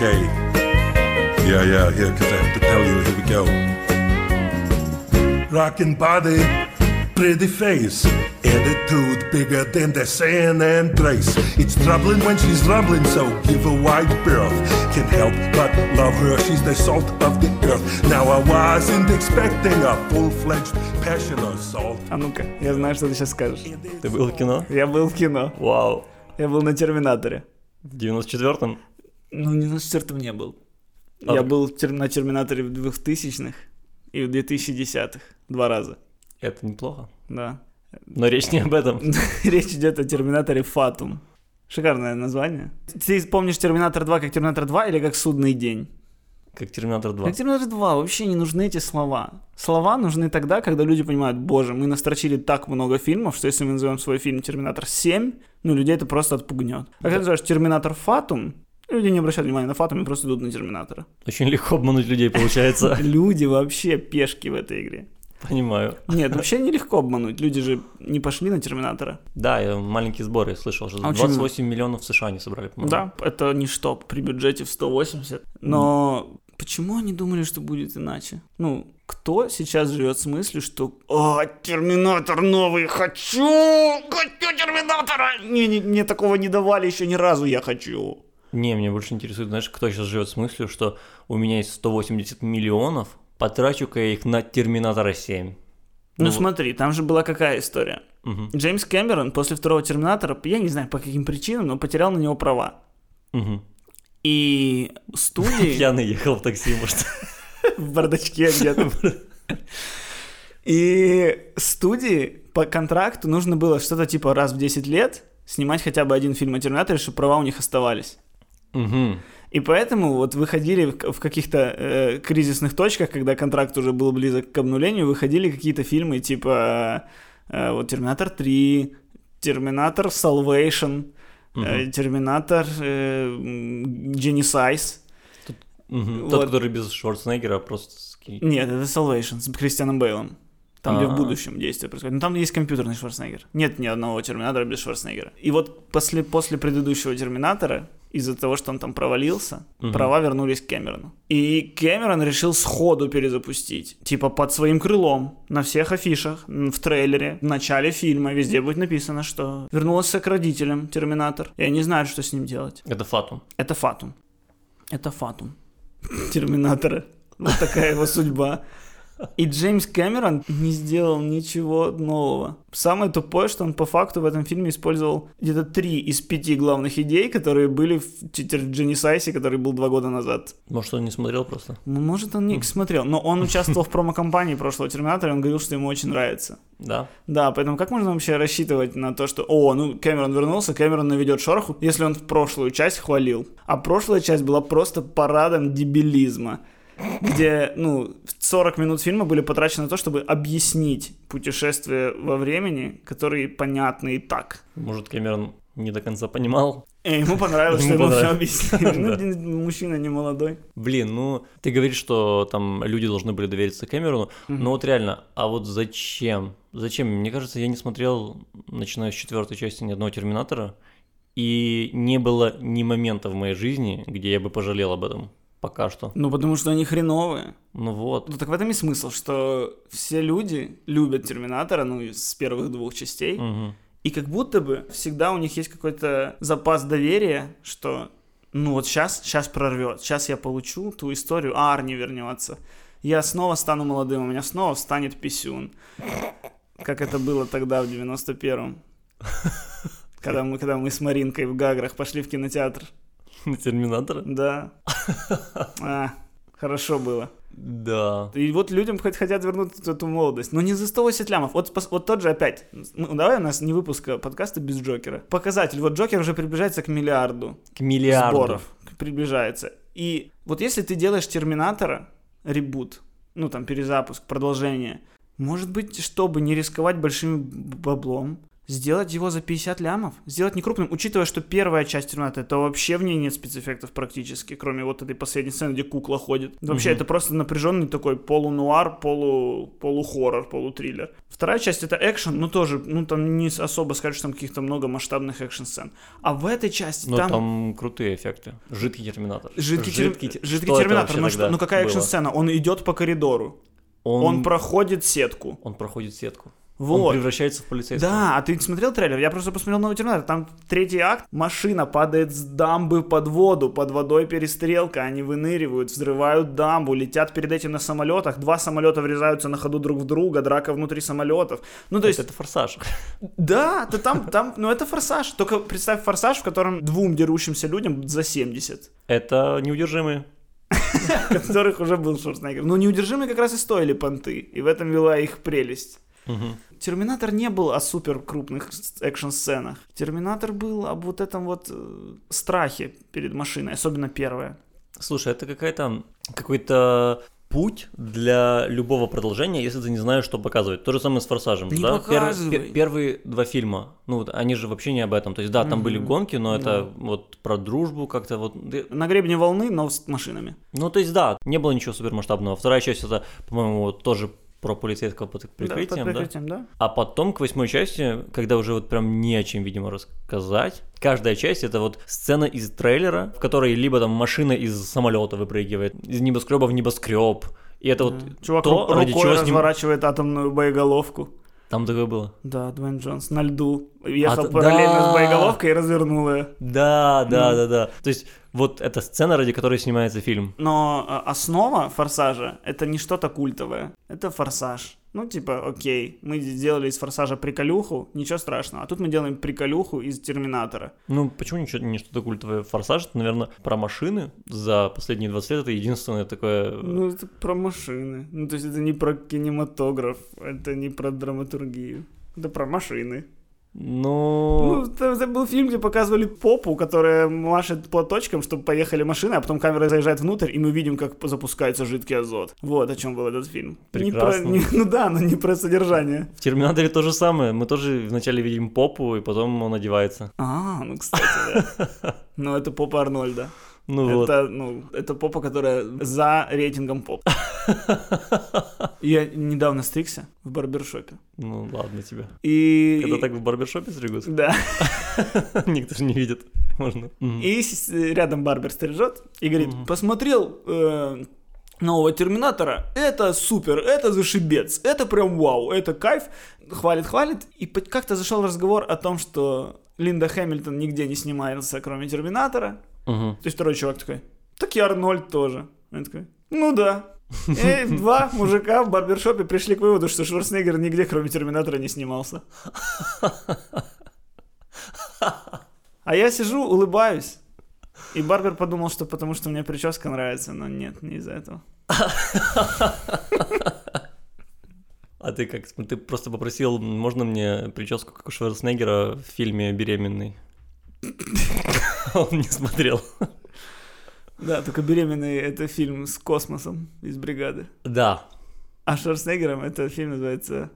Okay. Yeah, yeah, yeah, because I have to tell you, here we go. Rockin' body, pretty face, attitude bigger than the San Andres. It's troubling when she's rumbling, so give a wide berth. Can't help but love her, she's the salt of the earth. Now I wasn't expecting a full-fledged passion assault. А ну-ка, я знаю, что ты сейчас скажешь. Ты был в кино? Я был в кино. Вау. Я был на Терминаторе. В 94-м? Ну, не на четвертом не был. А я был тер- на Терминаторе в 2000-х и в 2010-х. Два раза. Это неплохо. Да. Но речь не об этом. Речь идет о Терминаторе Фатум. Шикарное название. Ты помнишь Терминатор 2 как Терминатор 2 или как Судный день? Как Терминатор 2. Как Терминатор 2 вообще не нужны эти слова. Слова нужны тогда, когда люди понимают, боже, мы настрочили так много фильмов, что если мы назовем свой фильм Терминатор 7, ну, людей это просто отпугнет. А когда ты называешь Терминатор Фатум, люди не обращают внимания на Фатум и просто идут на Терминатора. Очень легко обмануть людей получается. Люди вообще пешки в этой игре. Понимаю. Нет, вообще нелегко обмануть. Люди же не пошли на Терминатора. Да, я маленький сбор, я слышал, что А очень 28 миллионов в США они собрали, по-моему. Да, это ничто при бюджете в 180. Но почему они думали, что будет иначе? Ну, кто сейчас живет с мыслью, что «О, Терминатор новый, хочу! Хочу Терминатора!» не, не, Мне такого не давали еще ни разу, я хочу. Не, меня больше интересует, знаешь, кто сейчас живет с мыслью, что у меня есть 180 миллионов, потрачу-ка я их на Терминатора 7. Ну, Ну, смотри, там же была какая история. Мгм, Джеймс Кэмерон после второго Терминатора, я не знаю по каким причинам, но потерял на него права. мгм. И студии... Пьяный ехал в такси, может. в бардачке где-то. И студии по контракту нужно было что-то типа раз в 10 лет снимать хотя бы один фильм о Терминаторе, чтобы права у них оставались. Мгм. И поэтому вот выходили в каких-то э, кризисных точках, когда контракт уже был близок к обнулению, выходили какие-то фильмы типа э, вот Терминатор 3, Терминатор Salvation, э, Терминатор э, Genesis. Вот. Тот, который без Шварценеггера, просто с ки- Нет, это Salvation с Кристианом Бейлом. Там, где в А. будущем действие происходит. Но там есть компьютерный Шварценеггер. Нет ни одного Терминатора без Шварценеггера. И вот после, после предыдущего Терминатора, из-за того, что он там провалился, Мгм. права вернулись к Кэмерону. И Кэмерон решил сходу перезапустить. Типа под своим крылом, на всех афишах, в трейлере, в начале фильма, везде будет написано, что вернулся к родителям Терминатор. И они знают, что с ним делать. Это Фатум. Это фатум. Это фатум. Терминатора. Вот такая его судьба. И Джеймс Кэмерон не сделал ничего нового. Самое тупое, что он по факту в этом фильме использовал где-то три из пяти главных идей, которые были в Genesis, который был два года назад. Может, он не смотрел просто? Ну, Может, он не смотрел, но он участвовал в промо-компании прошлого Терминатора, и он говорил, что ему очень нравится. Да. Да, поэтому как можно вообще рассчитывать на то, что, о, ну, Кэмерон вернулся, Кэмерон наведет шороху, если он в прошлую часть хвалил. А прошлая часть была просто парадом дебилизма, где, ну, 40 минут фильма были потрачены на то, чтобы объяснить путешествие во времени, которые понятны и так. Может, Кэмерон не до конца понимал. И ему понравилось, что Ему все объяснили. Ну, мужчина не молодой. Блин, ну, ты говоришь, что там люди должны были довериться Кэмерону, но вот реально, а вот зачем? Зачем? Мне кажется, я не смотрел, начиная с четвертой части, ни одного Терминатора, и не было ни момента в моей жизни, где я бы пожалел об этом. Пока что. Ну, потому что они хреновые. Ну вот. Ну, так в этом и смысл, что все люди любят Терминатора, ну, с первых двух частей. Мгм. И как будто бы всегда у них есть какой-то запас доверия, что ну вот сейчас, сейчас прорвет, сейчас я получу ту историю, а Арни вернется. Я снова стану молодым, у меня снова встанет писюн. Как это было тогда, в 91-м. Когда мы, когда мы с Маринкой в Гаграх пошли в кинотеатр. На Терминатора? Да. А, хорошо было. Да. И вот людям хоть хотят вернуть эту молодость. Но не за 180 лямов. Вот, вот тот же опять. Ну, давай у нас не выпуска подкаста без Джокера. Показатель. Вот Джокер уже приближается к миллиарду К миллиарду. сборов. Приближается. И вот если ты делаешь Терминатора, ребут, ну там перезапуск, продолжение, может быть, чтобы не рисковать большим баблом, сделать его за 50 лямов, сделать не крупным, учитывая, что первая часть Терминатора, это вообще в ней нет спецэффектов практически, кроме вот этой последней сцены, где кукла ходит. Вообще, это просто напряженный такой полунуар, полу, полухоррор, полутриллер. Вторая часть это экшен, ну тоже, ну там не особо скажешь, что там каких-то много масштабных экшн-сцен. А в этой части Ну, там... там... крутые эффекты. Жидкий терминатор. Жидкий, тер- жидкий что это терминатор, ну, что, ну какая было? экшн-сцена? Он идет по коридору, Он, он, проходит сетку. он проходит сетку. Он Вот. превращается в полицейского. Да, а ты смотрел трейлер? Я просто посмотрел новый терминатор. Там третий акт, машина падает с дамбы под воду, под водой перестрелка, они выныривают, взрывают дамбу, летят перед этим на самолетах, два самолета врезаются на ходу друг в друга, драка внутри самолетов. Ну, то есть, Это, это форсаж. да, то там, там, ну это форсаж. Только представь форсаж, в котором двум дерущимся людям за 70. Это неудержимые. которых уже был Шварценеггер. Но неудержимые как раз и стоили понты, и в этом вела их прелесть. Терминатор не был о супер крупных экшн-сценах. Терминатор был об вот этом вот э, страхе перед машиной, особенно первая. Слушай, это какая-то какой-то путь для любого продолжения, если ты не знаешь, что показывать. То же самое с «Форсажем». Не да? показывай. пер- первые два фильма, ну, они же вообще не об этом. То есть, да, там были Мгм. гонки, но это Да. вот про дружбу как-то вот... На гребне волны, но с машинами. Ну, то есть, да, не было ничего супермасштабного. Вторая часть это, по-моему, тоже про полицейского под прикрытием, да, да? под прикрытием, да? А потом к восьмой части, когда уже вот прям не о чем, видимо, рассказать, каждая часть это вот сцена из трейлера, в которой либо там машина из самолета выпрыгивает, из небоскреба в небоскреб. И это вот Чувак то, ру- ради рукой чего с ним... разворачивает атомную боеголовку. Там такое было. Да, Дуэйн Джонс на льду. Ехал А, параллельно да. с боеголовкой и развернул ее. Да, да, да, да. То есть вот эта сцена, ради которой снимается фильм. Но а, основа форсажа это не что-то культовое. Это форсаж. Ну, типа, окей, мы сделали из форсажа приколюху, ничего страшного. А тут мы делаем приколюху из терминатора. Ну, почему ничего, не что-то культовое? Форсаж, это, наверное, про машины за последние 20 лет это единственное такое... Ну, это про машины. Ну, то есть это не про кинематограф, это не про драматургию. Это про машины. Ну, Ну, это, был фильм, где показывали попу, которая машет платочком, чтобы поехали машины, а потом камера заезжает внутрь, и мы видим, как запускается жидкий азот. Вот о чем был этот фильм. Не про- Прекрасно. не- ну да, но не про содержание. в Терминаторе то же самое. Мы тоже вначале видим попу, и потом он одевается. А, ну, кстати, да. Ну, это попа Арнольда. Ну вот. Это, ну, это попа, которая за рейтингом поп. Я недавно стригся в барбершопе. Ну ладно тебе. И... Это так в барбершопе стригутся? Да. Никто же не видит. Можно. И рядом барбер стрижет и говорит, посмотрел э, нового Терминатора, это супер, это зашибец, это прям вау, это кайф. Хвалит, хвалит. И как-то зашел разговор о том, что Линда Хэмилтон нигде не снимается, кроме Терминатора. Мгм. То есть второй чувак такой, так и Арнольд тоже. Он такой, ну да. И два мужика в барбершопе пришли к выводу, что Шварценеггер нигде, кроме Терминатора, не снимался. А я сижу, улыбаюсь. И Барбер подумал, что потому что мне прическа нравится, но нет, не из-за этого. А ты как? Ты просто попросил, можно мне прическу, как у Шварценеггера в фильме «Беременный». Он не смотрел. Да, только «Беременный» — это фильм с космосом из «Бригады». Да. А Шварценеггером это фильм называется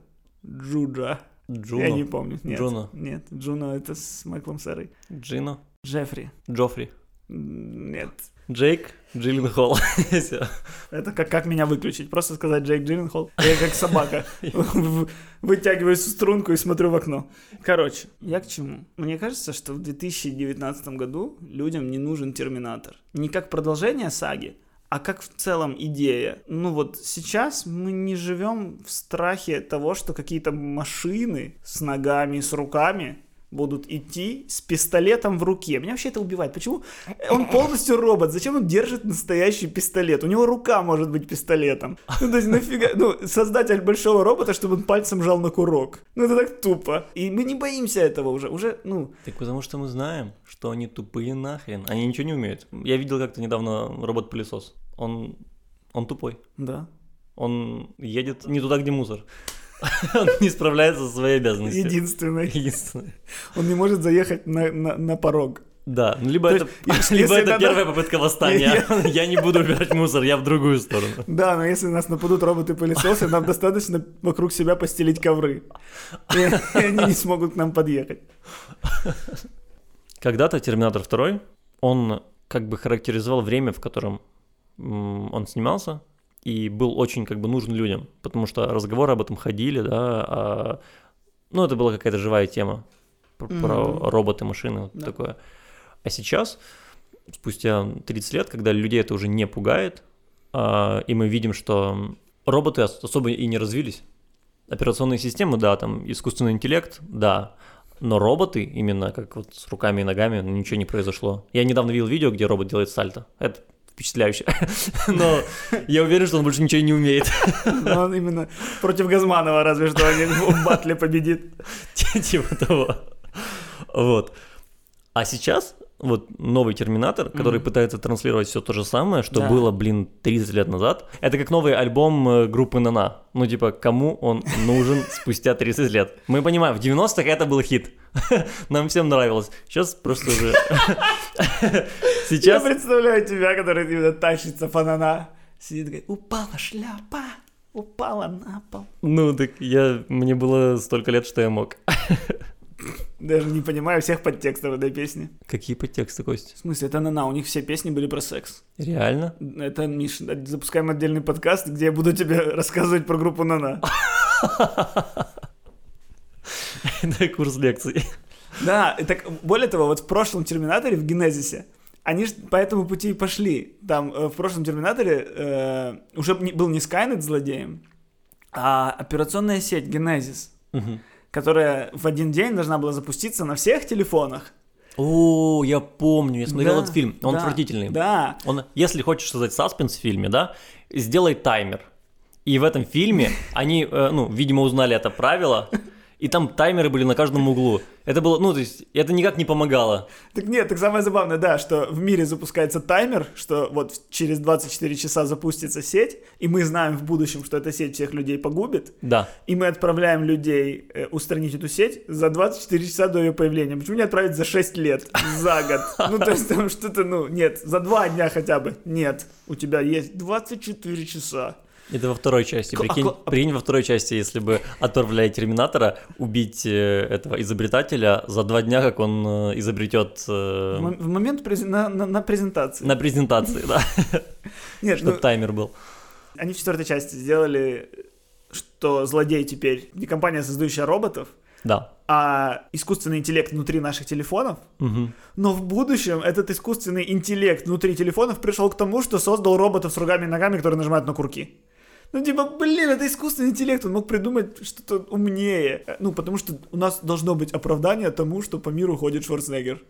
«Джуджа». Я не Джуно. помню. Нет, Джуно. Нет, Джуно это с Майклом Сэрой. Джино. Джеффри. Джоффри. Нет. Джейк. Джилленхол. Это как, как меня выключить? Просто сказать Джейк Джилленхол. Я как собака. Вытягиваю струнку и смотрю в окно. Короче, я к чему? Мне кажется, что в 2019 году людям не нужен Терминатор. Не как продолжение саги, а как в целом идея. Ну вот сейчас мы не живем в страхе того, что какие-то машины с ногами, с руками будут идти с пистолетом в руке. Меня вообще это убивает. Почему? Он полностью робот. Зачем он держит настоящий пистолет? У него рука может быть пистолетом. Ну, то есть нафига... Ну, создатель большого робота, чтобы он пальцем жал на курок. Ну, это так тупо. И мы не боимся этого уже. Уже, ну... Так потому что мы знаем, что они тупые нахрен. Они ничего не умеют. Я видел как-то недавно робот-пылесос. Он... Он тупой. Да. Он едет не туда, где мусор. Он не справляется со своей обязанностью. Единственный. Единственное. Он не может заехать на, на, на порог. Да, ну, либо То это, есть, либо это надо- первая попытка восстания. Я не буду убирать мусор, я в другую сторону. Да, но если нас нападут роботы-пылесосы, нам достаточно вокруг себя постелить ковры. И и они не смогут к нам подъехать. Когда-то Терминатор 2, он как бы характеризовал время, в котором он снимался, и был очень как бы нужен людям, потому что разговоры об этом ходили, да, а, ну это была какая-то живая тема про, про Мгм. роботы, машины, вот Да. такое. А сейчас, спустя 30 лет, когда людей это уже не пугает, а, и мы видим, что роботы ос- особо и не развились. Операционные системы, да, там искусственный интеллект, да, но роботы, именно как вот с руками и ногами, ничего не произошло. Я недавно видел видео, где робот делает сальто. Это впечатляюще. Но я уверен, что он больше ничего не умеет. Но он именно против Газманова разве что они в батле победит. Типа того. Вот. А сейчас вот новый Терминатор, который Мгм. пытается транслировать все то же самое, что Да. было, блин, 30 лет назад. Это как новый альбом э, группы Нана. Ну, типа, кому он нужен спустя 30 лет? Мы понимаем, в 90-х это был хит. Нам всем нравилось. Сейчас просто уже... Я Сейчас... представляю тебя, который именно тащится фанана. Сидит, говорит, упала шляпа, упала на пол. Ну, так я... Мне было столько лет, что я мог. Даже не понимаю всех подтекстов этой песни. Какие подтексты, В Кость? смысле, это на у них все песни были про секс. Реально? Это, Миш, запускаем отдельный подкаст, где я буду тебе рассказывать про группу Нана. Это курс лекций. Да, и так, более того, вот в прошлом Терминаторе, в Генезисе, они ж по этому пути и пошли. Там э, в прошлом Терминаторе э, уже был не Скайнет злодеем, а операционная сеть Генезис, Мгм. Которая в один день должна была запуститься на всех телефонах. О, я помню, я смотрел Да, этот фильм. Он да, отвратительный. Да, Он, если хочешь создать саспенс в фильме, да, сделай таймер. И в этом фильме они, э, ну, видимо, узнали это правило, и там таймеры были на каждом углу. Это было, ну, то есть, это никак не помогало. Так нет, так самое забавное, да, что в мире запускается таймер, что вот через 24 часа запустится сеть, и мы знаем в будущем, что эта сеть всех людей погубит, Да. и мы отправляем людей э, устранить эту сеть за 24 часа до ее появления. Почему не отправить за 6 лет, за год? Ну, то есть там что-то, ну, нет, за 2 dня хотя бы. Нет, у тебя есть 24 часа. Это во второй части. А Прикинь, ко- прикинь, во второй части, если бы отправляя Терминатора убить э, этого изобретателя за два дня, как он э, изобретет В э, в момент презен- на, на- на презентации. на презентации, да, Нет, ну, чтобы таймер был. Они в четвертой части сделали, что злодей теперь не компания, создающая роботов, Да. а искусственный интеллект внутри наших телефонов. Мгм. Но в будущем этот искусственный интеллект внутри телефонов пришел к тому, что создал роботов с руками и ногами, которые нажимают на курки. Ну, типа, блин, это искусственный интеллект, он мог придумать что-то умнее. Ну, потому что у нас должно быть оправдание тому, что по миру ходит Шварценеггер.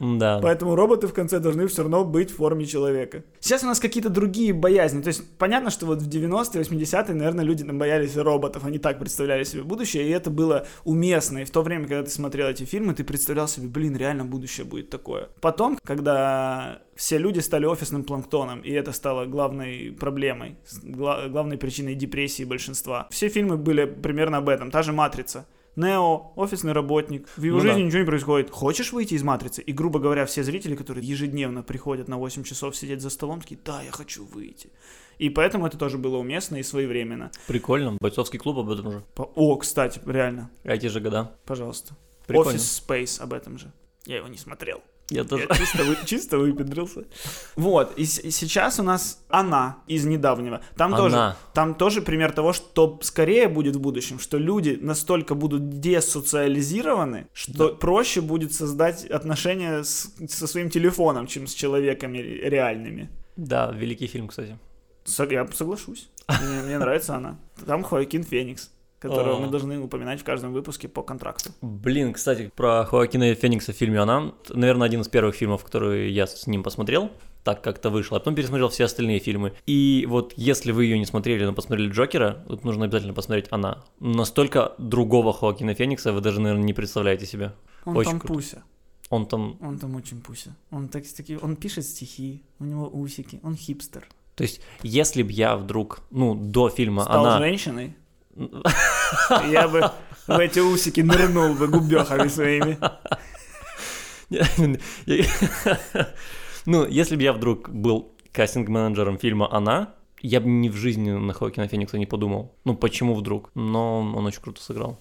Да. Поэтому роботы в конце должны все равно быть в форме человека. Сейчас у нас какие-то другие боязни. То есть понятно, что вот в 90-е, 80-е, наверное, люди там боялись роботов. Они так представляли себе будущее, и это было уместно. И в то время, когда ты смотрел эти фильмы, ты представлял себе, блин, реально будущее будет такое. Потом, когда все люди стали офисным планктоном, и это стало главной проблемой, гла- главной причиной депрессии большинства. Все фильмы были примерно об этом. Та же «Матрица». Нео, офисный работник, в его Ну жизни да. ничего не происходит. Хочешь выйти из матрицы? И, грубо говоря, все зрители, которые ежедневно приходят на 8 часов сидеть за столом, такие, да, я хочу выйти. И поэтому это тоже было уместно и своевременно. Прикольно. Бойцовский клуб об этом же. О, кстати, реально, А Эти же года. пожалуйста. Прикольно. Офис Space об этом же. Я его не смотрел. Я тоже. Я чисто, вы- чисто выпендрился. Вот, и, и сейчас у нас она из недавнего. Там тоже, Она. там тоже пример того, что скорее будет в будущем, что люди настолько будут десоциализированы, что проще будет создать отношения с- со своим телефоном, чем с человеками реальными. Да, великий фильм, кстати. Я соглашусь. Мне, мне нравится она. Там Хоакин Феникс, которого О. мы должны упоминать в каждом выпуске по контракту. Блин, кстати, про Хоакина Феникса в фильме «Она», наверное, один из первых фильмов, которые я с ним посмотрел, так как-то вышло, а потом пересмотрел все остальные фильмы. И вот если вы ее не смотрели, но посмотрели Джокера, вот нужно обязательно посмотреть «Она». Настолько другого Хоакина Феникса вы даже, наверное, не представляете себе. Он Очень там круто. Пуся. Он там... Он там очень пуся. Он так, таки, он пишет стихи, у него усики, он хипстер. То есть, если бы я вдруг, ну, до фильма Стал «Она»... женщиной, я бы в эти усики нырнул бы губехами своими. Ну, если бы я вдруг был кастинг-менеджером фильма «Она», я бы ни в жизни на Хоакина Феникса не подумал. Ну, почему вдруг? Но он очень круто сыграл.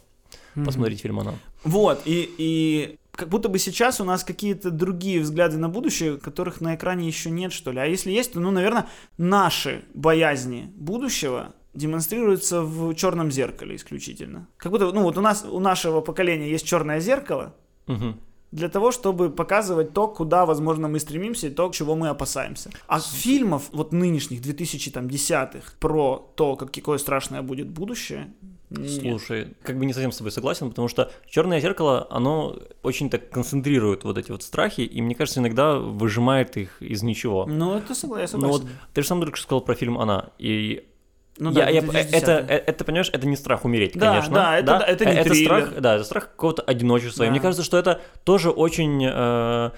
Посмотрите фильм «Она». Вот, и, и как будто бы сейчас у нас какие-то другие взгляды на будущее, которых на экране еще нет, что ли. А если есть, то, ну, наверное, наши боязни будущего демонстрируются в черном зеркале исключительно. Как будто, ну, вот у нас, у нашего поколения есть черное зеркало, Мгм. для того, чтобы показывать то, куда, возможно, мы стремимся, и то, чего мы опасаемся. А фильмов вот нынешних, 2010-х, про то, как- какое страшное будет будущее, нет. Слушай, как бы не совсем с тобой согласен, потому что черное зеркало, оно очень так концентрирует вот эти вот страхи, и мне кажется, иногда выжимает их из ничего. Ну, это согла- я Ну вот согласен. ты же сам только что сказал про фильм «Она», и Ну я, да, я- 2010-е. это, это, понимаешь, это не страх умереть, Да, конечно. да, это- да, это не это триллер. страх, да, это страх какого-то одиночества. И Да. мне кажется, что это тоже очень э,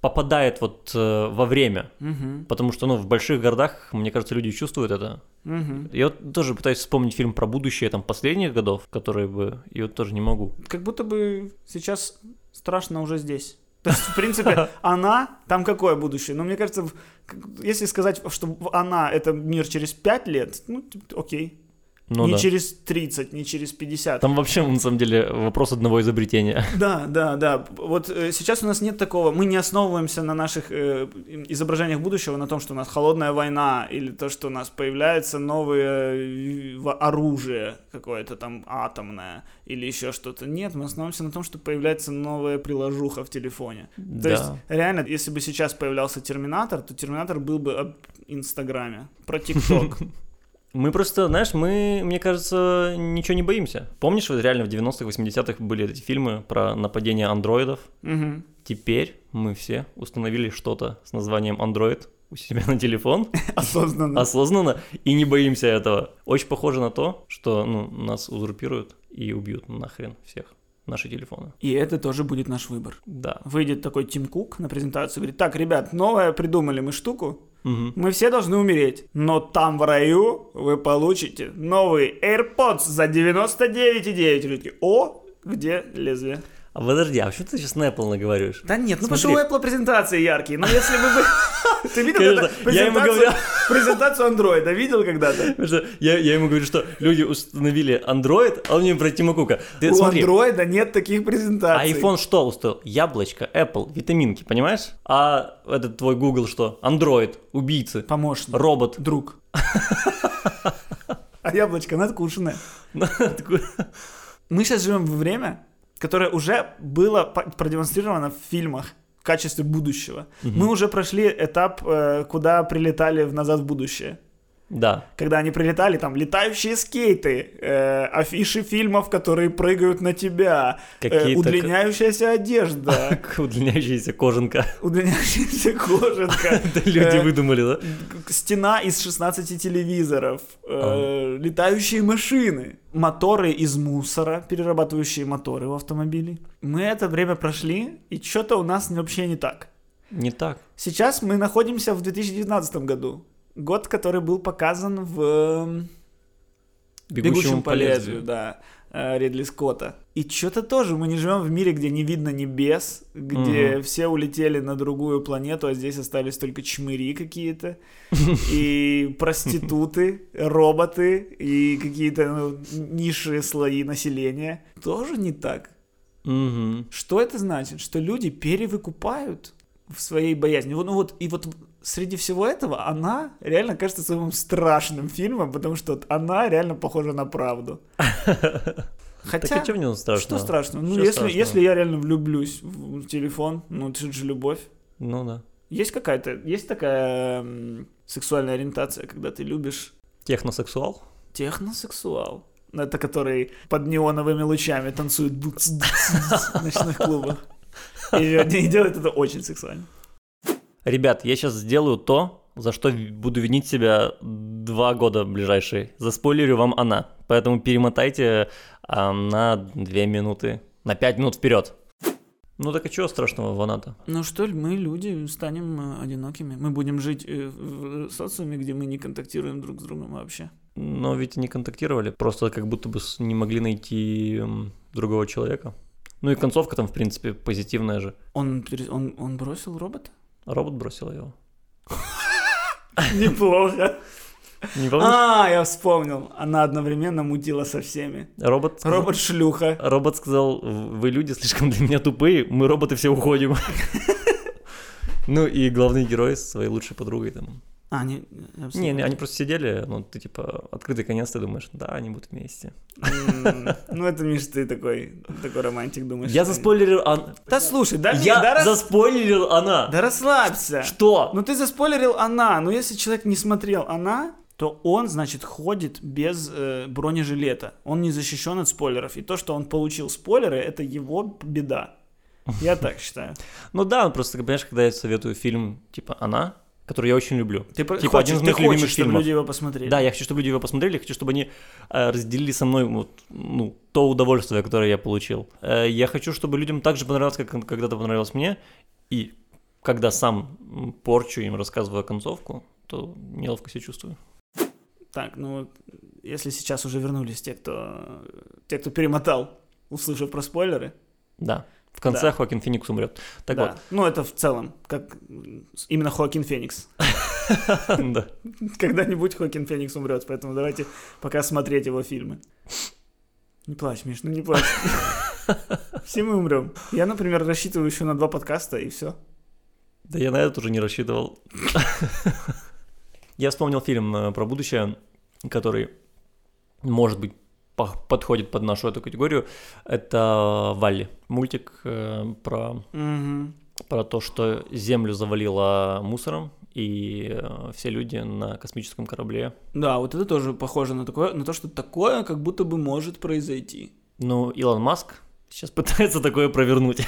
попадает вот э, во время, Мгм, потому что, ну, в больших городах, мне кажется, люди чувствуют это. мгм. Я вот тоже пытаюсь вспомнить фильм про будущее там последних годов, которые бы, и вот тоже не могу. Как будто бы сейчас страшно уже здесь. То есть, в принципе, она, там какое будущее? Ну, мне кажется, если сказать, что она — это мир через 5 лет, ну, т- окей. Ну не да. через 30, не через 50. Там вообще, на самом деле, вопрос одного изобретения. Да, да, да. Вот э, сейчас у нас нет такого, мы не основываемся на наших э, изображениях будущего, на том, что у нас холодная война, или то, что у нас появляется новое э, оружие какое-то там атомное, или еще что-то. Нет, мы основываемся на том, что появляется новая приложуха в телефоне. То Да. есть, реально, если бы сейчас появлялся Терминатор, то Терминатор был бы об Инстаграме, про ТикТок. Мы просто, знаешь, мы, мне кажется, ничего не боимся. Помнишь, вот реально в 90-х, 80-х были эти фильмы про нападение андроидов? Мгм. Теперь мы все установили что-то с названием Android у себя на телефон Осознанно. осознанно и не боимся этого. Очень похоже на то, что ну, нас узурпируют и убьют нахрен всех наши телефоны. И это тоже будет наш выбор. Да. Выйдет такой Тим Кук на презентацию говорит, так, ребят, новое придумали мы штуку, Мгм. мы все должны умереть, но там в раю вы получите новый AirPods за 99,9. И люди о, где лезвие? А подожди, а что ты сейчас на Apple наговариваешь? Да нет, ну Смотри. потому что у Apple презентации яркие, но если бы вы... Ты видел Конечно, я ему говорю. презентацию андроида? Видел когда-то? Я, я ему говорю, что люди установили Android, а он мне про Тима Кука. Ты У смотри, андроида нет таких а презентаций. iPhone что установил? Яблочко, Apple, витаминки, понимаешь? А этот твой Google что? Android, убийцы, Помощник. робот. Друг. А яблочко надкушенное. Мы сейчас живем в время, которое уже было продемонстрировано в фильмах в качестве будущего. Мы уже прошли этап, э, куда прилетали в «Назад в будущее». Да. Когда они прилетали, там летающие скейты, э, афиши фильмов, которые прыгают на тебя, э, удлиняющаяся одежда, удлиняющаяся кожанка. удлиняющаяся кожанка, люди э, выдумали, да? стена из 16 телевизоров, э, летающие машины, моторы из мусора, перерабатывающие моторы в автомобиле. Мы это время прошли, и что-то у нас вообще не так. Не так. Сейчас мы находимся в 2019 году. Год, который был показан в эм, «Бегущем по лезвию», да, э, Ридли Скотта. И что-то тоже, мы не живем в мире, где не видно небес, где Мгм. все улетели на другую планету, а здесь остались только чмыри какие-то, и проституты, роботы, и какие-то ну, низшие слои населения. Тоже не так. Мгм. Что это значит? Что люди перевыкупают в своей боязни. Вот, Ну вот, и вот среди всего этого она реально кажется самым страшным фильмом, потому что вот она реально похожа на правду. Хотя, Так и что в нем страшного? что страшного? Ну, Что если, страшного? если я реально влюблюсь в телефон, ну, это же любовь. Ну да. Есть какая-то, есть такая сексуальная ориентация, когда ты любишь Техносексуал? техносексуал. Ну, Это который под неоновыми лучами танцует в ночных клубах. И они делают это очень сексуально. Ребят, я сейчас сделаю то, за что буду винить себя два года ближайшие. Заспойлерю вам она. Поэтому перемотайте а, на две минуты, на пять минут вперед. Ну так и чего страшного в она-то? Ну что ли, мы, люди, станем э, одинокими. Мы будем жить э, в социуме, где мы не контактируем друг с другом вообще. Но ведь не контактировали, просто как будто бы не могли найти другого человека. Ну и концовка там, в принципе, позитивная же. Он, он, он бросил робота? Робот бросил его. Неплохо. Не помнишь? А, я вспомнил. Она одновременно мутила со всеми. Робот, сказал- Робот-шлюха. Робот сказал, вы люди слишком для меня тупые, мы роботы все уходим. Ну и главный герой со своей лучшей подругой там. А, не, я Не, не, они просто сидели, ну ты типа открытый конец, ты думаешь, да, они будут вместе. Ну, это, Миш, ты такой, такой романтик, думаешь. Я заспойлерил, Да слушай, да, не, я заспойлерил она. да расслабься. Что? Ну ты заспойлерил она, но если человек не смотрел она, то он, значит, ходит без э, бронежилета. Он не защищен от спойлеров. И то, что он получил спойлеры, это его беда. Я так считаю. Ну да, просто, понимаешь, когда я советую фильм типа «Она», который я очень люблю. Ты Типа хочешь, один из ты моих любимых хочешь, чтобы фильмов. люди его посмотрели. Да, я хочу, чтобы люди его посмотрели, хочу, чтобы они э, разделили со мной вот, ну, то удовольствие, которое я получил. Э, я хочу, чтобы людям так же понравилось, как когда-то понравилось мне. И когда сам порчу им, рассказываю концовку, то неловко себя чувствую. Так, ну если сейчас уже вернулись те, кто, те, кто перемотал, услышав про спойлеры. Да. В конце Да. Хоакин Феникс умрет. Так да. Ну, это в целом, как именно Хоакин Феникс. вот. Да. Когда-нибудь Хоакин Феникс умрет, поэтому давайте пока смотреть его фильмы. Не плачь, Миш, ну не плачь. Все мы умрем. Я, например, рассчитываю еще на два подкаста, и все. Да я на это уже не рассчитывал. Я вспомнил фильм э, про будущее, который, может быть, подходит под нашу эту категорию. Это Валли. Мультик э, про, про то, что Землю завалило мусором, и э, все люди на космическом корабле. Да, вот это тоже похоже на, такое, на то, что такое как будто бы может произойти. Ну, Илон Маск сейчас пытается такое провернуть.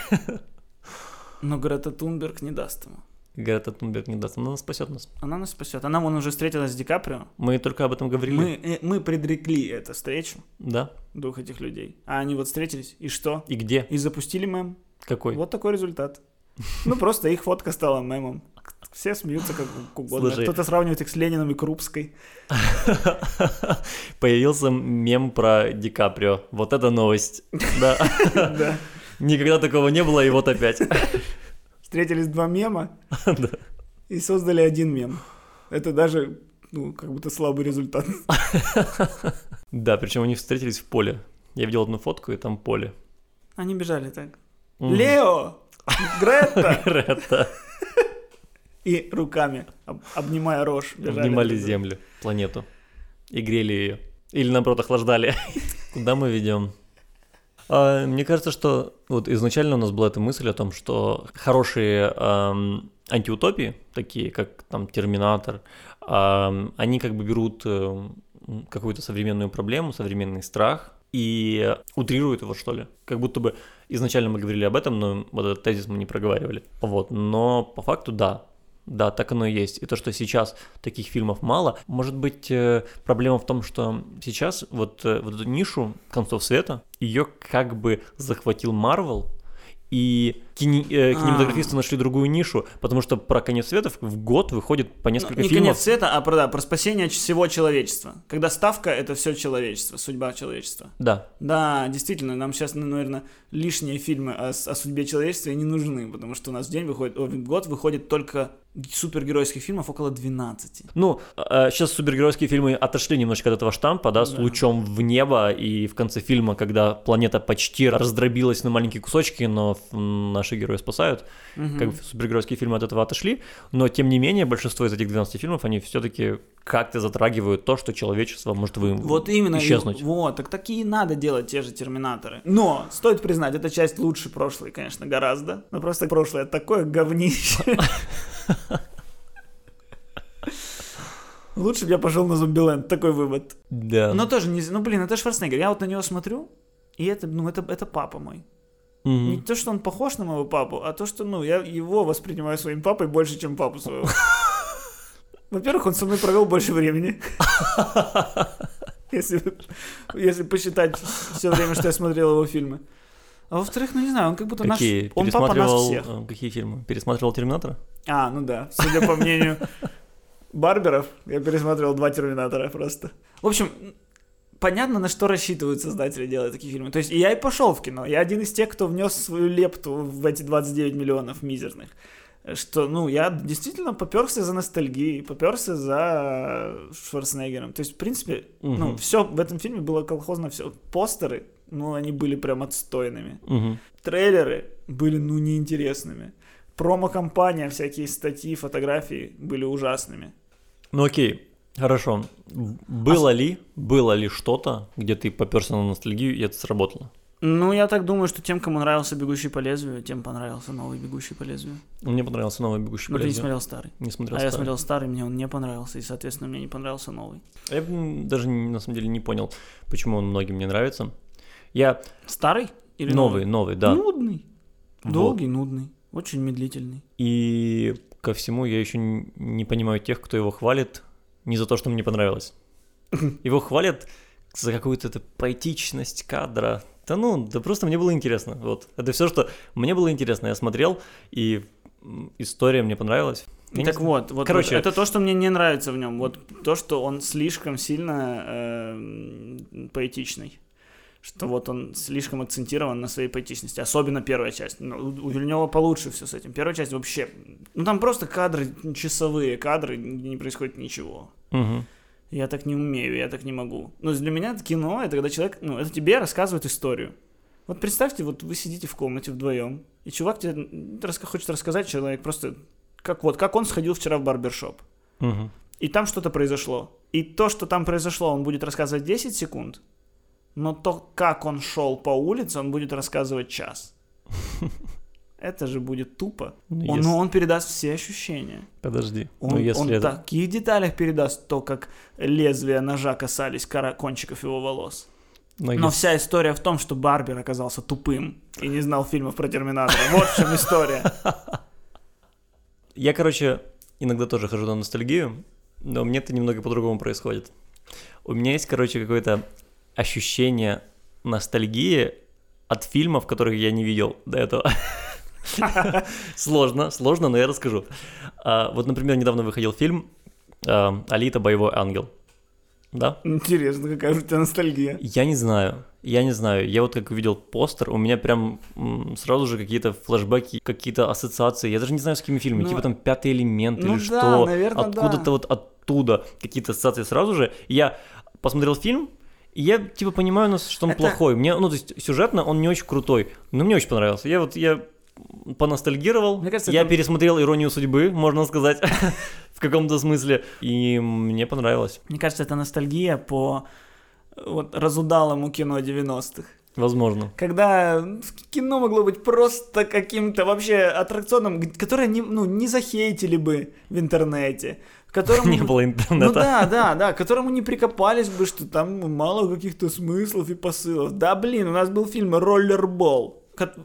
Но Грета Тунберг не даст ему. Грета Тунберг не даст, она спасет нас. Она нас спасет. Она вон уже встретилась с Ди Каприо. Мы только об этом говорили. Мы, э, мы предрекли эту встречу Да. двух этих людей. А они вот встретились, и что? И где? И запустили мем. Какой? Вот такой результат. Ну, просто их фотка стала мемом. Все смеются как угодно. Слушай. Кто-то сравнивает их с Лениным и Крупской. Появился мем про Ди Каприо. Вот это новость. Да. Никогда такого не было, и вот опять. Встретились два мема и создали один мем. Это даже, ну, как будто слабый результат. Да, причем они встретились в поле. Я видел одну фотку, и там поле. Они бежали так. Лео! Грета! Грета. И руками, об- обнимая рожь, бежали. Обнимали Землю, планету. И грели ее. Или, наоборот, охлаждали. Куда мы ведем? А, Мне кажется, что вот изначально у нас была эта мысль о том, что хорошие ам, антиутопии, такие как там Терминатор, ам, они как бы берут эм, какую-то современную проблему, современный страх и утрируют его, что ли. Как будто бы изначально мы говорили об этом, но вот этот тезис мы не проговаривали. Вот, но по факту да, да, так оно и есть. И то, что сейчас таких фильмов мало, может быть, э, проблема в том, что сейчас вот, э, вот эту нишу концов света, ее как бы захватил Марвел, и кини- э, кинематографисты нашли другую нишу, потому что про конец света в- год выходит по Ну, несколько не фильмов. конец света, а про, да, про спасение всего человечества. Когда ставка — это все человечество, судьба человечества. Да, Да, действительно, нам сейчас, наверное, лишние фильмы о, о судьбе человечества не нужны, потому что у нас в день выходит, в год выходит только супергеройских фильмов около 12. Ну, сейчас супергеройские фильмы отошли немножко от этого штампа, да, с Да. лучом в небо, и в конце фильма, когда планета почти раздробилась на маленькие кусочки, но ф- наши герои спасают, Мгм. как бы супергеройские фильмы от этого отошли, но тем не менее большинство из этих 12 фильмов, они все-таки как-то затрагивают то, что человечество может вы... Вот именно. и- исчезнуть. вот, так такие надо делать те же Терминаторы. Но, стоит признать, эта часть лучше прошлой, конечно, гораздо. Но просто прошлое такое говнище. Лучше бы я пошел на Зомбиленд, такой вывод. Да. Но тоже не... Ну, блин, это Шварценеггер. Я вот на него смотрю, и это, ну, это, это папа мой. Мгм. Не то, что он похож на моего папу, а то, что, ну, я его воспринимаю своим папой больше, чем папу своего. Во-первых, он со мной провел больше времени. Если, если посчитать все время, что я смотрел его фильмы. А во-вторых, ну не знаю, он как будто наш... Какие? Он папа нас всех. э, Какие фильмы? Пересматривал Терминатора? А, ну да, судя по мнению Барберов, я пересматривал два Терминатора просто. В общем, понятно, на что рассчитывают создатели, делая такие фильмы. То есть и я и пошел в кино. Я один из тех, кто внес свою лепту в эти 29 миллионов мизерных. Что, ну, я действительно поперся за ностальгией, поперся за Шварценеггером. То есть, в принципе, ну, Мгм. все в этом фильме было колхозно, все. Постеры, ну, они были прям отстойными. Мгм. Трейлеры были, ну, неинтересными. Промо-компания, всякие статьи, фотографии были ужасными. Ну окей, хорошо. Было ли, было ли что-то, где ты поперся на ностальгию, и это сработало? Ну, я так думаю, что тем, кому нравился «Бегущий по лезвию», тем понравился новый «Бегущий по лезвию». Мне понравился новый «Бегущий Но по ты не лезвию». смотрел старый. Не смотрел а я старый. смотрел старый, мне он не понравился, и, соответственно, мне не понравился новый. Я м, даже на самом деле не понял, почему он многим не нравится. Я Старый или новый, новый, да. Нудный. Вот. Долгий, нудный. Очень медлительный. И ко всему я еще не понимаю тех, кто его хвалит не за то, что мне понравилось. Его хвалят за какую-то эту поэтичность кадра. Да ну, да просто мне было интересно. Вот. Это все, что мне было интересно. Я смотрел, и история мне понравилась. Я так вот, вот, Короче- вот это то, что мне не нравится в нем. Вот то, что он слишком сильно э, поэтичный. Что вот он слишком акцентирован на своей поэтичности. Особенно первая часть. Ну, у Вильнева получше все с этим. Первая часть вообще... Ну там просто кадры, часовые кадры, не происходит ничего. Мгм. Я так не умею, я так не могу. Но для меня это кино, это когда человек, ну, это тебе рассказывает историю. Вот представьте, вот вы сидите в комнате вдвоем, и чувак тебе раска- хочет рассказать, человек просто, как вот, как он сходил вчера в барбершоп. Мгм. И там что-то произошло. И то, что там произошло, он будет рассказывать 10 секунд, но то, как он шел по улице, он будет рассказывать час. Это же будет тупо. Ну, Он, если- ну, он передаст все ощущения. Подожди. Он, ну, если он это... в таких деталях передаст то, как лезвия ножа касались кора- кончиков его волос. но Но если- вся история в том, что Барбер оказался тупым и не знал фильмов про Терминатора. Вот в чем история. Я, короче, иногда тоже хожу на ностальгию, но мне это немного по-другому происходит. У меня есть, короче, какое-то ощущение ностальгии от фильмов, которых я не видел до этого. Сложно, сложно, но я расскажу. А, Вот, например, недавно выходил фильм а, «Алита. Боевой ангел». Да? Интересно, какая у тебя ностальгия. Я не знаю, я не знаю. Я вот как увидел постер, у меня прям сразу же какие-то флешбеки, какие-то ассоциации. Я даже не знаю, с какими фильмами. Ну, типа там «Пятый элемент» ну или да, что. наверно, Откуда-то да. вот оттуда какие-то ассоциации сразу же. Я посмотрел фильм, и я типа понимаю, ну, что он Это- плохой. Мне, ну, то есть сюжетно он не очень крутой, но мне очень понравился. Я вот, я поностальгировал, Мне кажется, я это- пересмотрел «Иронию судьбы», можно сказать, в каком-то смысле, и мне понравилось. Мне кажется, это ностальгия по вот разудалому кино 90-х. Возможно. Когда кино могло быть просто каким-то вообще аттракционом, которое не, ну, не захейтили бы в интернете. Которому... Не бы- было Ну интернета. да, да, да, к которому не прикопались бы, что там мало каких-то смыслов и посылов. Да блин, у нас был фильм «Роллербол».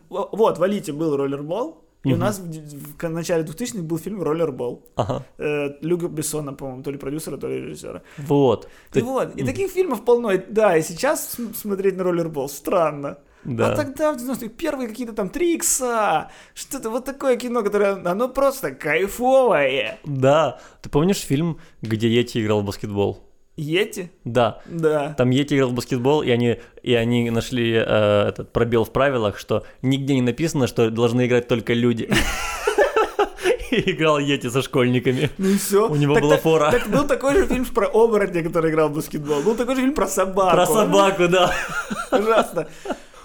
Вот, в «Алите» был «Роллербол», и у Мгм. нас в, в начале 2000-х был фильм «Роллербол». Ага. Э, Люка Бессона, по-моему, то ли продюсера, то ли режиссера. Вот. И Ты- вот, и Мгм. таких фильмов полно. И Да, и сейчас см- смотреть на роллербол странно. Да. А тогда в 90-х первые какие-то там три икса, что-то вот такое кино, которое, оно просто кайфовое. Да. Ты помнишь фильм, где Йети играл в баскетбол? Йети? Да. Да. Там Йети играл в баскетбол, и они, и они нашли э, этот пробел в правилах, что нигде не написано, что должны играть только люди. И играл Йети со школьниками. Ну и все. У него была фора. Так был такой же фильм про оборотня, который играл в баскетбол. Был такой же фильм про собаку. Про собаку, да. Ужасно.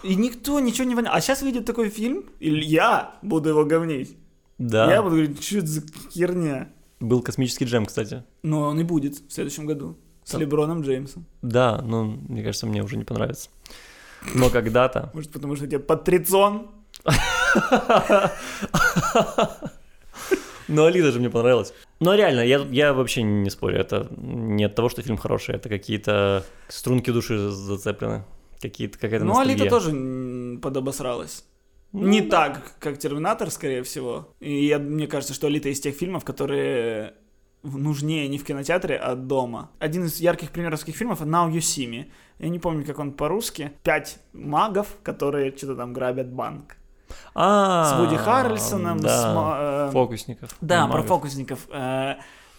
И никто ничего не понял. А сейчас выйдет такой фильм, и я буду его говнить. Я Да. буду говорить, что это за херня. Был космический джем, кстати. Но он и будет в следующем году. С. Леброном Джеймсом. Да, но мне кажется, мне уже не понравится. Но когда-то... Может, потому что тебе патрицон? Но Алида же мне понравилась. Но реально, я, я вообще не спорю. Это не от того, что фильм хороший, это какие-то струнки души зацеплены. Какие-то, какая-то Ну, Алита ностальгия. тоже подобосралась. Ну, Не да. так, как Терминатор, скорее всего. И я, мне кажется, что Алита из тех фильмов, которые нужнее не в кинотеатре, а дома. Один из ярких примеров таких фильмов — Now You See Me. Я не помню, как он по-русски. Пять магов, которые что-то там грабят банк. А, С Вуди Харрельсоном, да, с... э, фокусников. Да, про фокусников.